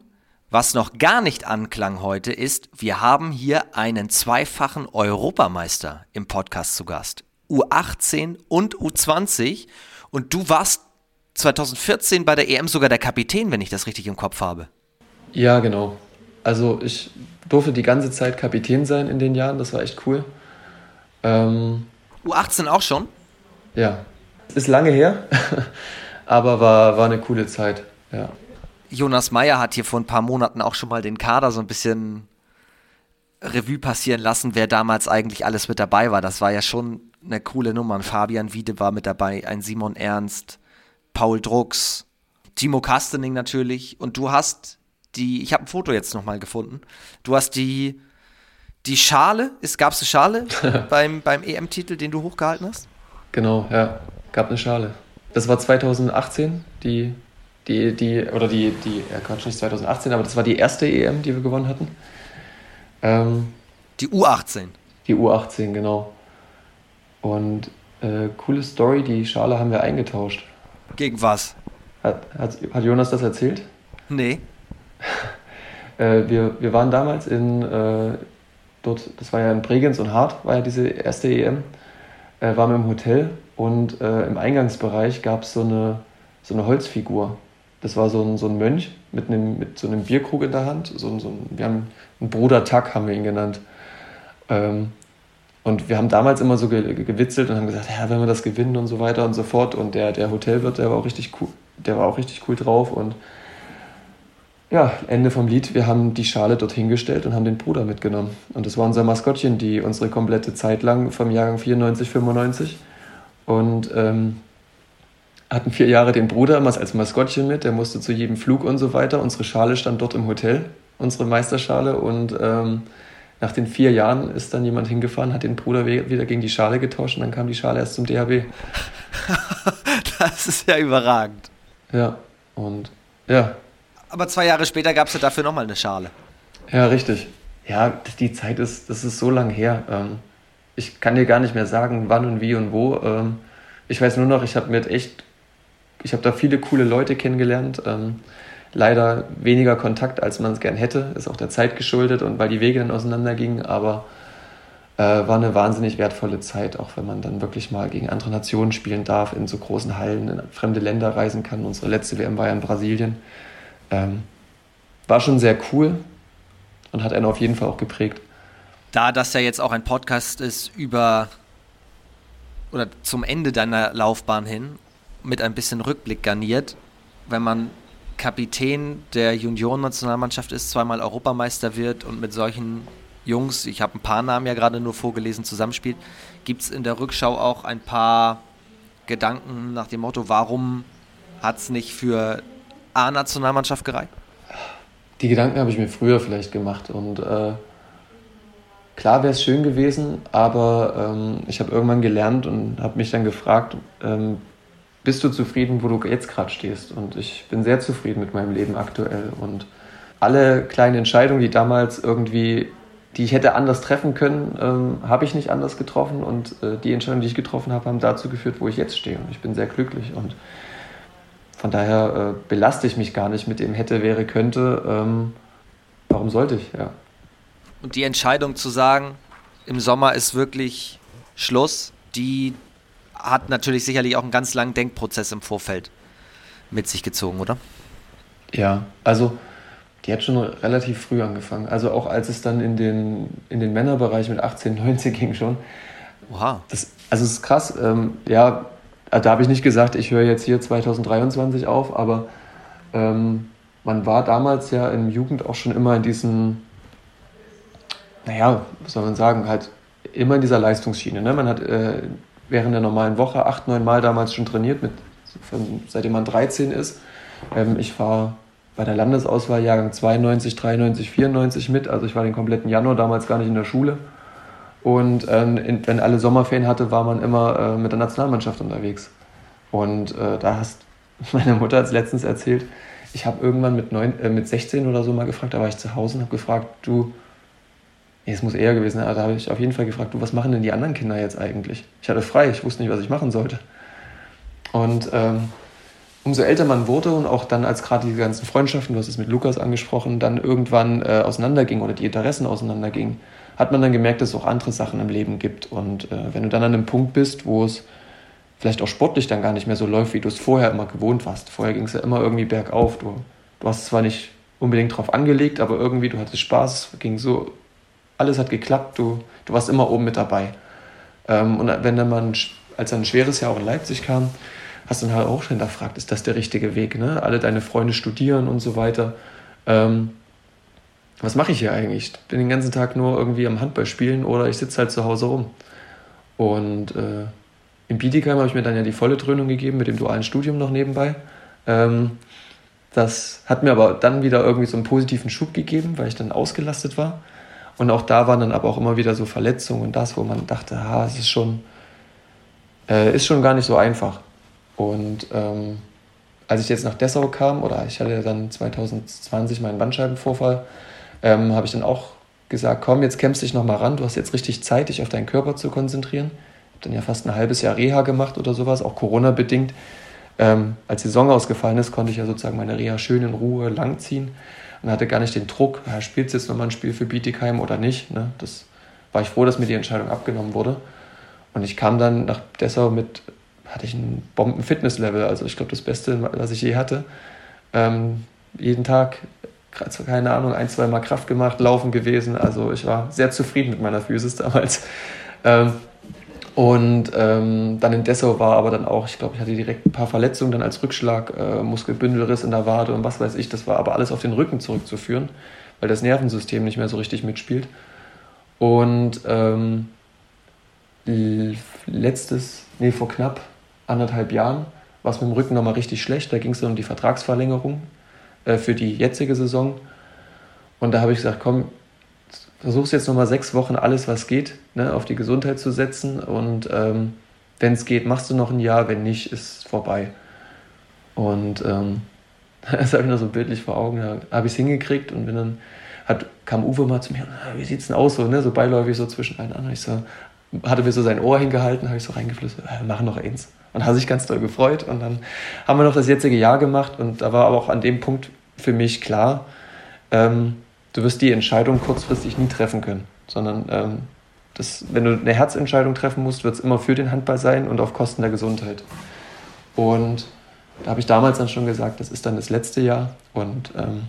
Was noch gar nicht anklang heute ist, wir haben hier einen zweifachen Europameister im Podcast zu Gast. U18 und U20. Und du warst 2014 bei der EM sogar der Kapitän, wenn ich das richtig im Kopf habe. Ja, genau. Also ich durfte die ganze Zeit Kapitän sein in den Jahren, das war echt cool. Ähm, U18 auch schon? Ja. Ist lange her, aber war, war eine coole Zeit, ja. Jonas Meyer hat hier vor ein paar Monaten auch schon mal den Kader so ein bisschen Revue passieren lassen, wer damals eigentlich alles mit dabei war. Das war ja schon eine coole Nummer. Ein Fabian Wiede war mit dabei, ein Simon Ernst, Paul Drucks, Timo Kastening natürlich. Und du hast die, ich habe ein Foto jetzt nochmal gefunden. Du hast die, die Schale, gab es eine Schale beim, beim EM-Titel, den du hochgehalten hast? Genau, ja, gab eine Schale. Das war 2018, die die, die, oder die, die, ja Quatsch, nicht 2018, aber das war die erste EM, die wir gewonnen hatten. Ähm, die U18. Die U18, genau. Und äh, coole Story, die Schale haben wir eingetauscht. Gegen was? Hat, hat, hat Jonas das erzählt? Nee. äh, wir, wir waren damals in, äh, dort, das war ja in Bregenz und Hart, war ja diese erste EM, äh, waren wir im Hotel und äh, im Eingangsbereich gab es so eine, so eine Holzfigur das war so ein, so ein Mönch mit, einem, mit so einem Bierkrug in der Hand. So, so ein, wir haben einen Bruder Tack, haben wir ihn genannt. Ähm, und wir haben damals immer so ge gewitzelt und haben gesagt, ja, wenn wir das gewinnen und so weiter und so fort. Und der, der Hotelwirt, der war auch richtig cool, der war auch richtig cool drauf. Und ja, Ende vom Lied, wir haben die Schale dort hingestellt und haben den Bruder mitgenommen. Und das war unser Maskottchen, die unsere komplette Zeit lang vom Jahrgang 94, 95. Und ähm, hatten vier Jahre den Bruder immer als Maskottchen mit, der musste zu jedem Flug und so weiter. Unsere Schale stand dort im Hotel, unsere Meisterschale. Und ähm, nach den vier Jahren ist dann jemand hingefahren, hat den Bruder wieder gegen die Schale getauscht und dann kam die Schale erst zum DHB. das ist ja überragend. Ja, und ja. Aber zwei Jahre später gab es ja dafür nochmal eine Schale. Ja, richtig. Ja, die Zeit ist, das ist so lang her. Ähm, ich kann dir gar nicht mehr sagen, wann und wie und wo. Ähm, ich weiß nur noch, ich habe mit echt ich habe da viele coole Leute kennengelernt. Ähm, leider weniger Kontakt, als man es gern hätte. Ist auch der Zeit geschuldet und weil die Wege dann auseinandergingen. Aber äh, war eine wahnsinnig wertvolle Zeit, auch wenn man dann wirklich mal gegen andere Nationen spielen darf, in so großen Hallen, in fremde Länder reisen kann. Unsere letzte WM war ja in Brasilien. Ähm, war schon sehr cool und hat einen auf jeden Fall auch geprägt. Da das ja jetzt auch ein Podcast ist über oder zum Ende deiner Laufbahn hin mit ein bisschen Rückblick garniert, wenn man Kapitän der Junioren-Nationalmannschaft ist, zweimal Europameister wird und mit solchen Jungs, ich habe ein paar Namen ja gerade nur vorgelesen, zusammenspielt, gibt es in der Rückschau auch ein paar Gedanken nach dem Motto, warum hat es nicht für A-Nationalmannschaft gereicht? Die Gedanken habe ich mir früher vielleicht gemacht und äh, klar wäre es schön gewesen, aber ähm, ich habe irgendwann gelernt und habe mich dann gefragt, ähm, bist du zufrieden, wo du jetzt gerade stehst? Und ich bin sehr zufrieden mit meinem Leben aktuell und alle kleinen Entscheidungen, die damals irgendwie die ich hätte anders treffen können, ähm, habe ich nicht anders getroffen und äh, die Entscheidungen, die ich getroffen habe, haben dazu geführt, wo ich jetzt stehe und ich bin sehr glücklich und von daher äh, belaste ich mich gar nicht mit dem hätte, wäre, könnte. Ähm, warum sollte ich, ja. Und die Entscheidung zu sagen, im Sommer ist wirklich Schluss, die hat natürlich sicherlich auch einen ganz langen Denkprozess im Vorfeld mit sich gezogen, oder? Ja, also die hat schon relativ früh angefangen. Also auch als es dann in den, in den Männerbereich mit 18, 19 ging schon. Oha. Das, also es ist krass. Ähm, ja, da habe ich nicht gesagt, ich höre jetzt hier 2023 auf, aber ähm, man war damals ja in Jugend auch schon immer in diesen, naja, was soll man sagen, halt immer in dieser Leistungsschiene. Ne? Man hat äh, während der normalen Woche acht, neun Mal damals schon trainiert, mit, von, seitdem man 13 ist. Ähm, ich war bei der Landesauswahl Jahrgang 92, 93, 94 mit. Also ich war den kompletten Januar damals gar nicht in der Schule. Und ähm, in, wenn alle Sommerferien hatte, war man immer äh, mit der Nationalmannschaft unterwegs. Und äh, da hast meine Mutter hat es letztens erzählt, ich habe irgendwann mit, neun, äh, mit 16 oder so mal gefragt, da war ich zu Hause und habe gefragt, du, nee, es muss eher gewesen sein, da habe ich auf jeden Fall gefragt, was machen denn die anderen Kinder jetzt eigentlich? Ich hatte frei, ich wusste nicht, was ich machen sollte. Und ähm, umso älter man wurde und auch dann, als gerade die ganzen Freundschaften, du hast es mit Lukas angesprochen, dann irgendwann äh, auseinanderging oder die Interessen auseinandergingen, hat man dann gemerkt, dass es auch andere Sachen im Leben gibt. Und äh, wenn du dann an einem Punkt bist, wo es vielleicht auch sportlich dann gar nicht mehr so läuft, wie du es vorher immer gewohnt warst. Vorher ging es ja immer irgendwie bergauf. Du, du hast zwar nicht unbedingt drauf angelegt, aber irgendwie du hattest Spaß, ging so, alles hat geklappt, du, du warst immer oben mit dabei. Ähm, und wenn dann mal, als dann ein schweres Jahr auch in Leipzig kam, hast du dann halt auch schon hinterfragt, ist das der richtige Weg? Ne? Alle deine Freunde studieren und so weiter. Ähm, was mache ich hier eigentlich? Ich bin den ganzen Tag nur irgendwie am Handball spielen oder ich sitze halt zu Hause rum. Und äh, in Bietigheim habe ich mir dann ja die volle Dröhnung gegeben mit dem dualen Studium noch nebenbei. Ähm, das hat mir aber dann wieder irgendwie so einen positiven Schub gegeben, weil ich dann ausgelastet war. Und auch da waren dann aber auch immer wieder so Verletzungen und das, wo man dachte, ha, es ist schon, äh, ist schon gar nicht so einfach. Und ähm, als ich jetzt nach Dessau kam, oder ich hatte dann 2020 meinen Bandscheibenvorfall, ähm, habe ich dann auch gesagt, komm, jetzt kämpfst dich nochmal ran, du hast jetzt richtig Zeit, dich auf deinen Körper zu konzentrieren. Ich habe dann ja fast ein halbes Jahr Reha gemacht oder sowas, auch Corona-bedingt. Ähm, als die Saison ausgefallen ist, konnte ich ja sozusagen meine Reha schön in Ruhe langziehen und hatte gar nicht den Druck, ja, spielst du jetzt nochmal ein Spiel für Bietigheim oder nicht. Ne? Das war ich froh, dass mir die Entscheidung abgenommen wurde. Und ich kam dann nach Dessau mit hatte ich ein Bomben-Fitness-Level. Also ich glaube, das Beste, was ich je hatte. Ähm, jeden Tag, keine Ahnung, ein, zwei Mal Kraft gemacht, laufen gewesen. Also ich war sehr zufrieden mit meiner Physis damals. Ähm, und ähm, dann in Dessau war aber dann auch, ich glaube, ich hatte direkt ein paar Verletzungen dann als Rückschlag, äh, Muskelbündelriss in der Wade und was weiß ich. Das war aber alles auf den Rücken zurückzuführen, weil das Nervensystem nicht mehr so richtig mitspielt. Und ähm, letztes, nee, vor knapp anderthalb Jahren war es mit dem Rücken nochmal richtig schlecht. Da ging es dann um die Vertragsverlängerung äh, für die jetzige Saison. Und da habe ich gesagt, komm, versuch's jetzt nochmal sechs Wochen alles, was geht, ne, auf die Gesundheit zu setzen. Und ähm, wenn es geht, machst du noch ein Jahr, wenn nicht, ist vorbei. Und ähm, das habe ich noch so bildlich vor Augen. Da habe ich es hingekriegt und bin dann, hat, kam Uwe mal zu mir, wie sieht es denn aus, so, ne, so beiläufig so zwischen allen anderen. Ich so, hatte mir so sein Ohr hingehalten, habe ich so reingeflüstert, äh, mach noch eins und hat sich ganz doll gefreut. Und dann haben wir noch das jetzige Jahr gemacht und da war aber auch an dem Punkt für mich klar, ähm, du wirst die Entscheidung kurzfristig nie treffen können, sondern ähm, das, wenn du eine Herzentscheidung treffen musst, wird es immer für den Handball sein und auf Kosten der Gesundheit. Und da habe ich damals dann schon gesagt, das ist dann das letzte Jahr und ähm,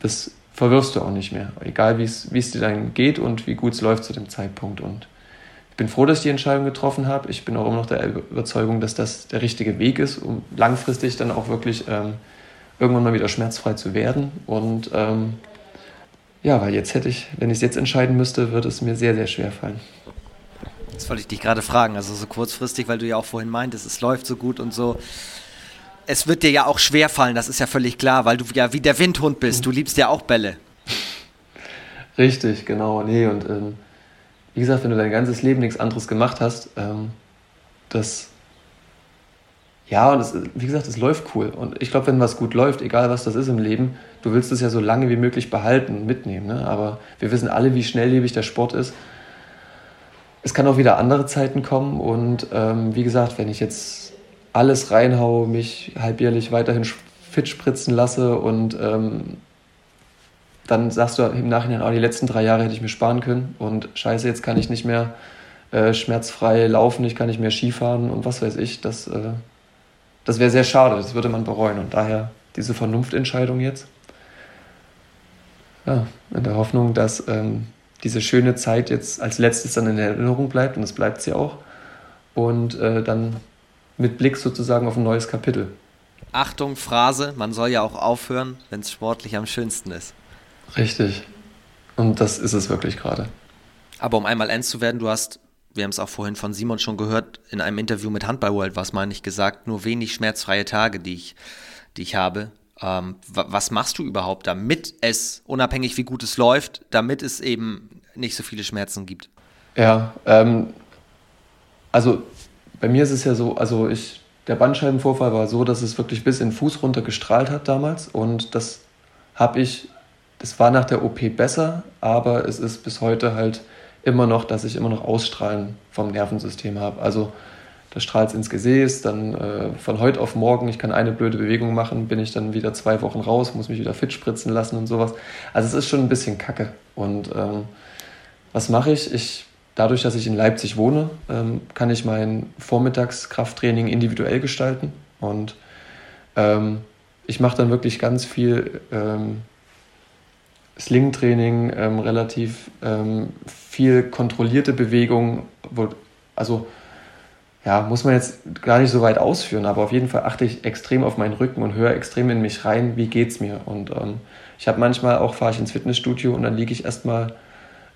das verwirfst du auch nicht mehr, egal wie es dir dann geht und wie gut es läuft zu dem Zeitpunkt. Und ich bin froh, dass ich die Entscheidung getroffen habe. Ich bin auch immer noch der Überzeugung, dass das der richtige Weg ist, um langfristig dann auch wirklich ähm, irgendwann mal wieder schmerzfrei zu werden. Und ähm, ja, weil jetzt hätte ich, wenn ich es jetzt entscheiden müsste, würde es mir sehr, sehr schwer fallen. Das wollte ich dich gerade fragen, also so kurzfristig, weil du ja auch vorhin meintest, es läuft so gut und so. Es wird dir ja auch schwer fallen, das ist ja völlig klar, weil du ja wie der Windhund bist. Du liebst ja auch Bälle. Richtig, genau. Nee, und ähm, wie gesagt, wenn du dein ganzes Leben nichts anderes gemacht hast, ähm, das. Ja, und das, wie gesagt, es läuft cool. Und ich glaube, wenn was gut läuft, egal was das ist im Leben, du willst es ja so lange wie möglich behalten und mitnehmen. Ne? Aber wir wissen alle, wie schnelllebig der Sport ist. Es kann auch wieder andere Zeiten kommen. Und ähm, wie gesagt, wenn ich jetzt alles reinhaue, mich halbjährlich weiterhin fit spritzen lasse und ähm, dann sagst du im Nachhinein, oh, die letzten drei Jahre hätte ich mir sparen können und scheiße, jetzt kann ich nicht mehr äh, schmerzfrei laufen, ich kann nicht mehr Skifahren und was weiß ich. Das, äh, das wäre sehr schade, das würde man bereuen und daher diese Vernunftentscheidung jetzt. Ja, in der Hoffnung, dass ähm, diese schöne Zeit jetzt als letztes dann in Erinnerung bleibt und das bleibt sie auch und äh, dann mit Blick sozusagen auf ein neues Kapitel. Achtung, Phrase, man soll ja auch aufhören, wenn es sportlich am schönsten ist. Richtig. Und das ist es wirklich gerade. Aber um einmal ernst zu werden, du hast, wir haben es auch vorhin von Simon schon gehört, in einem Interview mit Handball World, was meine ich gesagt, nur wenig schmerzfreie Tage, die ich, die ich habe. Ähm, was machst du überhaupt, damit es, unabhängig wie gut es läuft, damit es eben nicht so viele Schmerzen gibt? Ja, ähm, also bei mir ist es ja so, also ich, der Bandscheibenvorfall war so, dass es wirklich bis in den Fuß runter gestrahlt hat damals und das habe ich es war nach der OP besser, aber es ist bis heute halt immer noch, dass ich immer noch Ausstrahlen vom Nervensystem habe. Also da strahlt es ins Gesäß, dann äh, von heute auf morgen, ich kann eine blöde Bewegung machen, bin ich dann wieder zwei Wochen raus, muss mich wieder fit spritzen lassen und sowas. Also es ist schon ein bisschen kacke. Und ähm, was mache ich? Ich dadurch, dass ich in Leipzig wohne, ähm, kann ich mein Vormittagskrafttraining individuell gestalten. Und ähm, ich mache dann wirklich ganz viel ähm, Sling-Training, ähm, relativ ähm, viel kontrollierte Bewegung, also ja, muss man jetzt gar nicht so weit ausführen, aber auf jeden Fall achte ich extrem auf meinen Rücken und höre extrem in mich rein, wie geht's mir. Und ähm, ich habe manchmal auch, fahre ich ins Fitnessstudio und dann liege ich erstmal,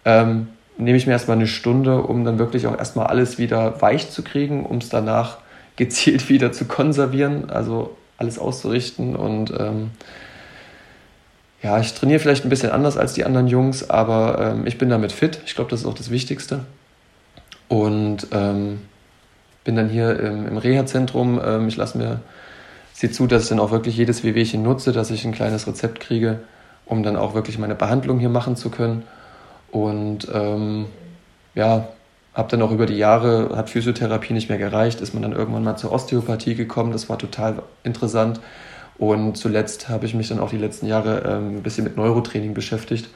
ähm, nehme ich mir erstmal eine Stunde, um dann wirklich auch erstmal alles wieder weich zu kriegen, um es danach gezielt wieder zu konservieren, also alles auszurichten und ähm, ja, ich trainiere vielleicht ein bisschen anders als die anderen Jungs, aber ähm, ich bin damit fit. Ich glaube, das ist auch das Wichtigste. Und ähm, bin dann hier im, im Reha-Zentrum. Ähm, ich lasse mir, sehe zu, dass ich dann auch wirklich jedes Wehwehchen nutze, dass ich ein kleines Rezept kriege, um dann auch wirklich meine Behandlung hier machen zu können. Und ähm, ja, habe dann auch über die Jahre, hat Physiotherapie nicht mehr gereicht, ist man dann irgendwann mal zur Osteopathie gekommen. Das war total interessant und zuletzt habe ich mich dann auch die letzten Jahre ähm, ein bisschen mit Neurotraining beschäftigt.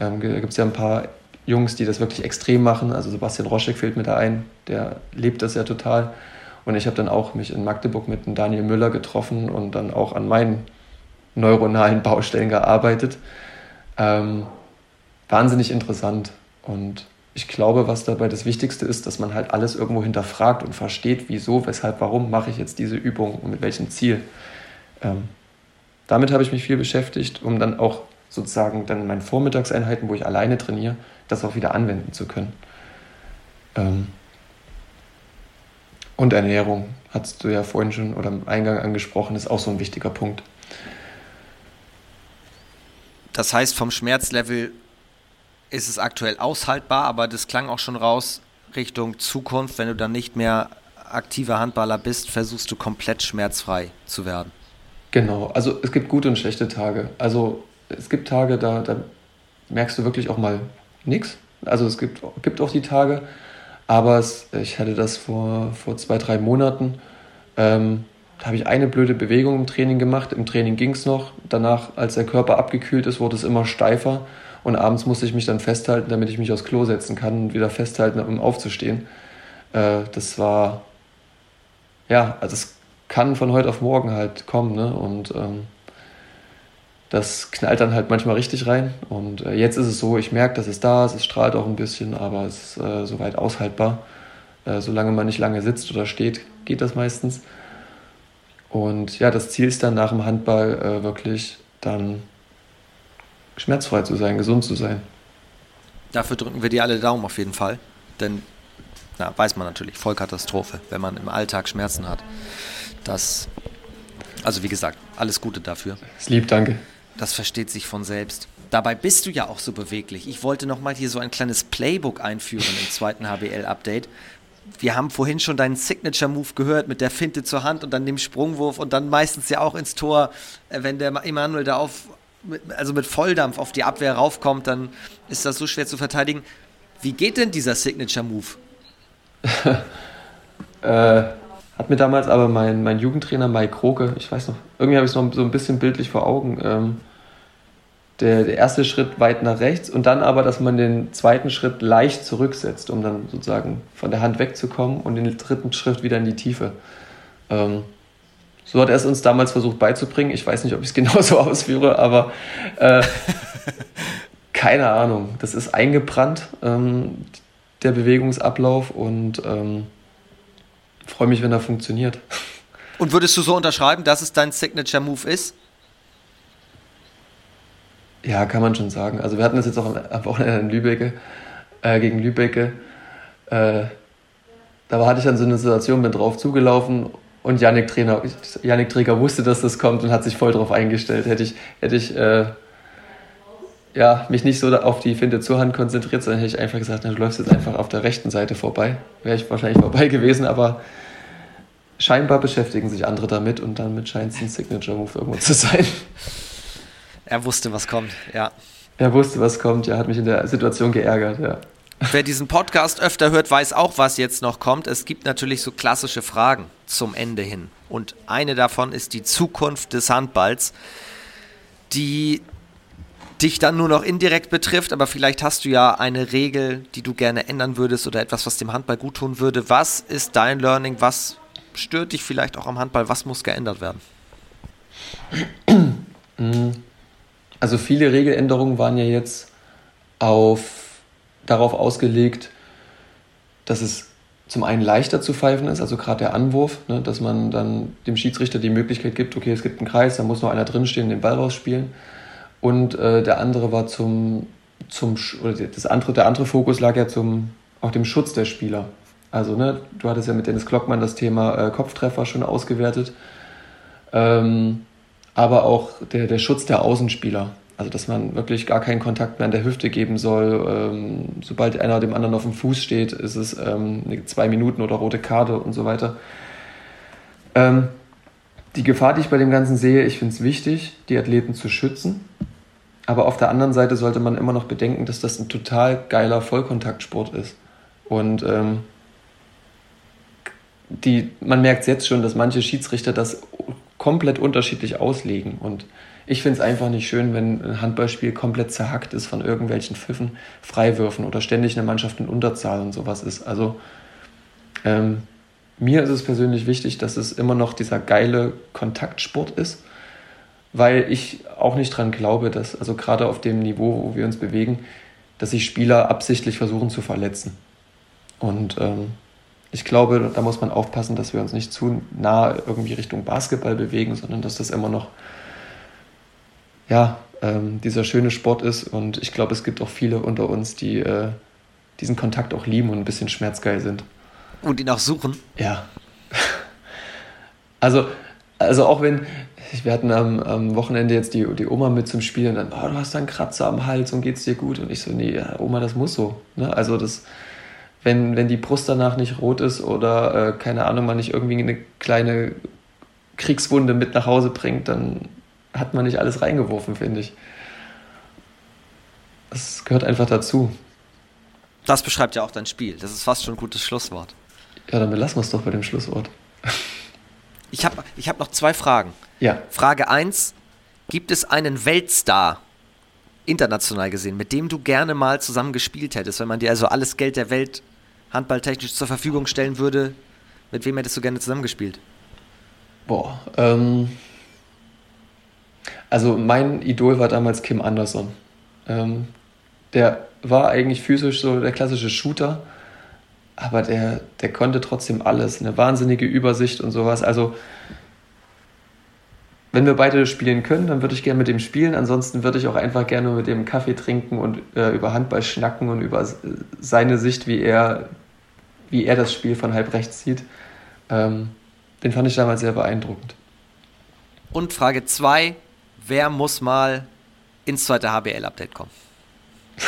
Ähm, da gibt es ja ein paar Jungs, die das wirklich extrem machen. Also Sebastian Roschek fällt mir da ein, der lebt das ja total. Und ich habe dann auch mich in Magdeburg mit Daniel Müller getroffen und dann auch an meinen neuronalen Baustellen gearbeitet. Ähm, wahnsinnig interessant. Und ich glaube, was dabei das Wichtigste ist, dass man halt alles irgendwo hinterfragt und versteht, wieso, weshalb, warum mache ich jetzt diese Übung und mit welchem Ziel. Ähm, damit habe ich mich viel beschäftigt, um dann auch sozusagen dann in Vormittagseinheiten, wo ich alleine trainiere, das auch wieder anwenden zu können. Ähm, und Ernährung, hast du ja vorhin schon oder im Eingang angesprochen, ist auch so ein wichtiger Punkt. Das heißt, vom Schmerzlevel ist es aktuell aushaltbar, aber das klang auch schon raus Richtung Zukunft, wenn du dann nicht mehr aktiver Handballer bist, versuchst du komplett schmerzfrei zu werden. Genau, also es gibt gute und schlechte Tage. Also es gibt Tage, da, da merkst du wirklich auch mal nichts. Also es gibt, gibt auch die Tage, aber es, ich hatte das vor, vor zwei, drei Monaten. Ähm, da habe ich eine blöde Bewegung im Training gemacht. Im Training ging es noch. Danach, als der Körper abgekühlt ist, wurde es immer steifer. Und abends musste ich mich dann festhalten, damit ich mich aufs Klo setzen kann und wieder festhalten, um aufzustehen. Äh, das war, ja, also es kann von heute auf morgen halt kommen. Ne? Und ähm, das knallt dann halt manchmal richtig rein. Und äh, jetzt ist es so, ich merke, dass es da ist, es strahlt auch ein bisschen, aber es ist äh, soweit aushaltbar. Äh, solange man nicht lange sitzt oder steht, geht das meistens. Und ja, das Ziel ist dann nach dem Handball äh, wirklich dann schmerzfrei zu sein, gesund zu sein. Dafür drücken wir dir alle Daumen auf jeden Fall. Denn, na, weiß man natürlich, Vollkatastrophe, wenn man im Alltag Schmerzen hat. Das, also wie gesagt, alles Gute dafür. Das lieb, danke. Das versteht sich von selbst. Dabei bist du ja auch so beweglich. Ich wollte nochmal hier so ein kleines Playbook einführen im zweiten HBL-Update. Wir haben vorhin schon deinen Signature-Move gehört mit der Finte zur Hand und dann dem Sprungwurf und dann meistens ja auch ins Tor, äh, wenn der Emanuel da auf, also mit Volldampf auf die Abwehr raufkommt, dann ist das so schwer zu verteidigen. Wie geht denn dieser Signature-Move? äh, hat mir damals aber mein, mein Jugendtrainer Mike Kroke, ich weiß noch, irgendwie habe ich es noch so ein bisschen bildlich vor Augen, ähm, der, der erste Schritt weit nach rechts und dann aber, dass man den zweiten Schritt leicht zurücksetzt, um dann sozusagen von der Hand wegzukommen und den dritten Schritt wieder in die Tiefe. Ähm, so hat er es uns damals versucht beizubringen. Ich weiß nicht, ob ich es genauso ausführe, aber äh, keine Ahnung. Das ist eingebrannt, ähm, der Bewegungsablauf und ähm, freue mich, wenn er funktioniert. Und würdest du so unterschreiben, dass es dein Signature Move ist? Ja, kann man schon sagen. Also wir hatten das jetzt auch am Wochenende in Lübecke, äh, gegen Lübecke. Äh, da hatte ich dann so eine Situation, bin drauf zugelaufen und Yannick, Trainer, Yannick Träger wusste, dass das kommt und hat sich voll drauf eingestellt. Hätte ich, hätte ich äh, ja, mich nicht so auf die Finte zur Hand konzentriert, sondern hätte ich einfach gesagt, na, du läufst jetzt einfach auf der rechten Seite vorbei. Wäre ich wahrscheinlich vorbei gewesen, aber scheinbar beschäftigen sich andere damit und damit scheint es ein Signature-Move irgendwo zu sein. Er wusste, was kommt, ja. Er wusste, was kommt, ja, hat mich in der Situation geärgert, ja. Wer diesen Podcast öfter hört, weiß auch, was jetzt noch kommt. Es gibt natürlich so klassische Fragen zum Ende hin. Und eine davon ist die Zukunft des Handballs, die dich dann nur noch indirekt betrifft, aber vielleicht hast du ja eine Regel, die du gerne ändern würdest oder etwas, was dem Handball gut tun würde. Was ist dein Learning? Was stört dich vielleicht auch am Handball? Was muss geändert werden? Also viele Regeländerungen waren ja jetzt auf, darauf ausgelegt, dass es zum einen leichter zu pfeifen ist, also gerade der Anwurf, ne, dass man dann dem Schiedsrichter die Möglichkeit gibt, okay, es gibt einen Kreis, da muss noch einer drinstehen, den Ball rausspielen. Und äh, der andere war zum, zum oder das andere, der andere Fokus lag ja zum auch dem Schutz der Spieler. Also, ne, du hattest ja mit Dennis Klockmann das Thema äh, Kopftreffer schon ausgewertet. Ähm, aber auch der, der Schutz der Außenspieler. Also dass man wirklich gar keinen Kontakt mehr an der Hüfte geben soll. Ähm, sobald einer dem anderen auf dem Fuß steht, ist es ähm, zwei Minuten oder rote Karte und so weiter. Ähm, die Gefahr, die ich bei dem Ganzen sehe, ich finde es wichtig, die Athleten zu schützen. Aber auf der anderen Seite sollte man immer noch bedenken, dass das ein total geiler Vollkontaktsport ist. Und ähm, die, man merkt jetzt schon, dass manche Schiedsrichter das komplett unterschiedlich auslegen. Und ich finde es einfach nicht schön, wenn ein Handballspiel komplett zerhackt ist von irgendwelchen Pfiffen, Freiwürfen oder ständig eine Mannschaft in Unterzahl und sowas ist. Also ähm, mir ist es persönlich wichtig, dass es immer noch dieser geile Kontaktsport ist, weil ich auch nicht dran glaube, dass, also gerade auf dem Niveau, wo wir uns bewegen, dass sich Spieler absichtlich versuchen zu verletzen. Und ähm, ich glaube, da muss man aufpassen, dass wir uns nicht zu nah irgendwie Richtung Basketball bewegen, sondern dass das immer noch ja, ähm, dieser schöne Sport ist. Und ich glaube, es gibt auch viele unter uns, die äh, diesen Kontakt auch lieben und ein bisschen schmerzgeil sind. Und ihn auch suchen? Ja. Also, also auch wenn, wir hatten am, am Wochenende jetzt die, die Oma mit zum Spielen und dann, oh, du hast da einen Kratzer am Hals und geht's dir gut? Und ich so, nee, Oma, das muss so. Ne? Also das, wenn, wenn die Brust danach nicht rot ist oder, äh, keine Ahnung, man nicht irgendwie eine kleine Kriegswunde mit nach Hause bringt, dann hat man nicht alles reingeworfen, finde ich. Das gehört einfach dazu. Das beschreibt ja auch dein Spiel. Das ist fast schon ein gutes Schlusswort. Ja, dann belassen wir es doch bei dem Schlusswort. Ich habe ich hab noch zwei Fragen. Ja. Frage 1. Gibt es einen Weltstar, international gesehen, mit dem du gerne mal zusammen gespielt hättest, wenn man dir also alles Geld der Welt handballtechnisch zur Verfügung stellen würde? Mit wem hättest du gerne zusammengespielt? Boah, ähm, also mein Idol war damals Kim Anderson. Ähm, der war eigentlich physisch so der klassische Shooter, aber der, der konnte trotzdem alles, eine wahnsinnige Übersicht und sowas. Also wenn wir beide spielen können, dann würde ich gerne mit dem spielen. Ansonsten würde ich auch einfach gerne mit dem Kaffee trinken und äh, über Handball schnacken und über seine Sicht, wie er, wie er das Spiel von halb rechts sieht. Ähm, den fand ich damals sehr beeindruckend. Und Frage 2, wer muss mal ins zweite HBL-Update kommen?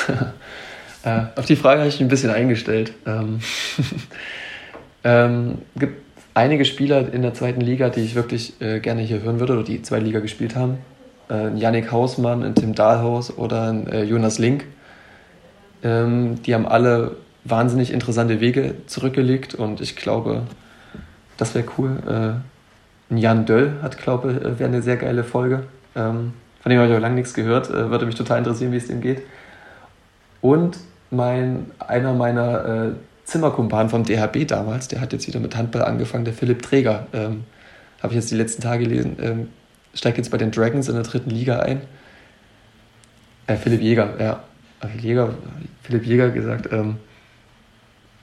äh, auf die Frage habe ich mich ein bisschen eingestellt. Ähm, ähm, gibt einige Spieler in der zweiten Liga, die ich wirklich äh, gerne hier hören würde oder die zwei Liga gespielt haben. Äh, Yannick Hausmann, ein Tim Dahlhaus oder ein, äh, Jonas Link. Ähm, die haben alle wahnsinnig interessante Wege zurückgelegt und ich glaube, das wäre cool. Äh, Jan Döll hat, glaube ich, äh, wäre eine sehr geile Folge. Ähm, von dem habe ich auch lange nichts gehört. Äh, würde mich total interessieren, wie es dem geht. Und mein, einer meiner Zimmerkumpan vom DHB damals, der hat jetzt wieder mit Handball angefangen, der Philipp Träger. Ähm, Habe ich jetzt die letzten Tage gelesen. Ähm, steigt jetzt bei den Dragons in der dritten Liga ein. Äh, Philipp Jäger, ja. Jäger, Philipp Jäger gesagt. Ähm,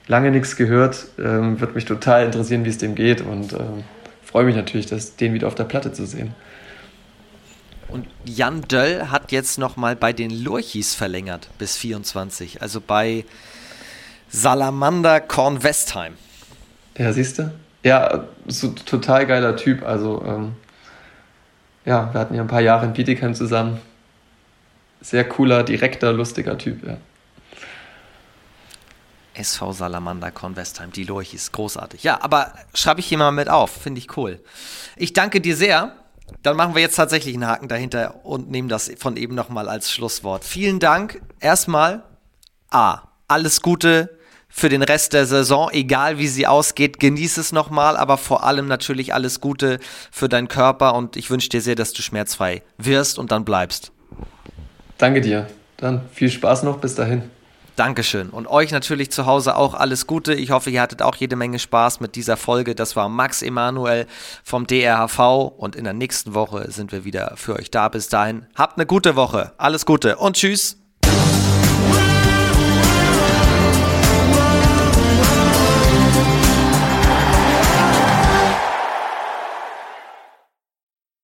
lange nichts gehört. Ähm, wird mich total interessieren, wie es dem geht. Und ähm, freue mich natürlich, das, den wieder auf der Platte zu sehen. Und Jan Döll hat jetzt nochmal bei den Lurchis verlängert bis 24. Also bei Salamander Kornwestheim. Ja, siehst du? Ja, so total geiler Typ. Also, ähm, ja, wir hatten ja ein paar Jahre in Bietigheim zusammen. Sehr cooler, direkter, lustiger Typ, ja. SV Salamander Kornwestheim, die Lurchis, großartig. Ja, aber schreibe ich hier mal mit auf, finde ich cool. Ich danke dir sehr. Dann machen wir jetzt tatsächlich einen Haken dahinter und nehmen das von eben nochmal als Schlusswort. Vielen Dank. Erstmal A. Alles Gute für den Rest der Saison, egal wie sie ausgeht. Genieß es nochmal, aber vor allem natürlich alles Gute für deinen Körper und ich wünsche dir sehr, dass du schmerzfrei wirst und dann bleibst. Danke dir. Dann viel Spaß noch bis dahin. Dankeschön. Und euch natürlich zu Hause auch alles Gute. Ich hoffe, ihr hattet auch jede Menge Spaß mit dieser Folge. Das war Max Emanuel vom DRHV und in der nächsten Woche sind wir wieder für euch da. Bis dahin, habt eine gute Woche. Alles Gute und tschüss.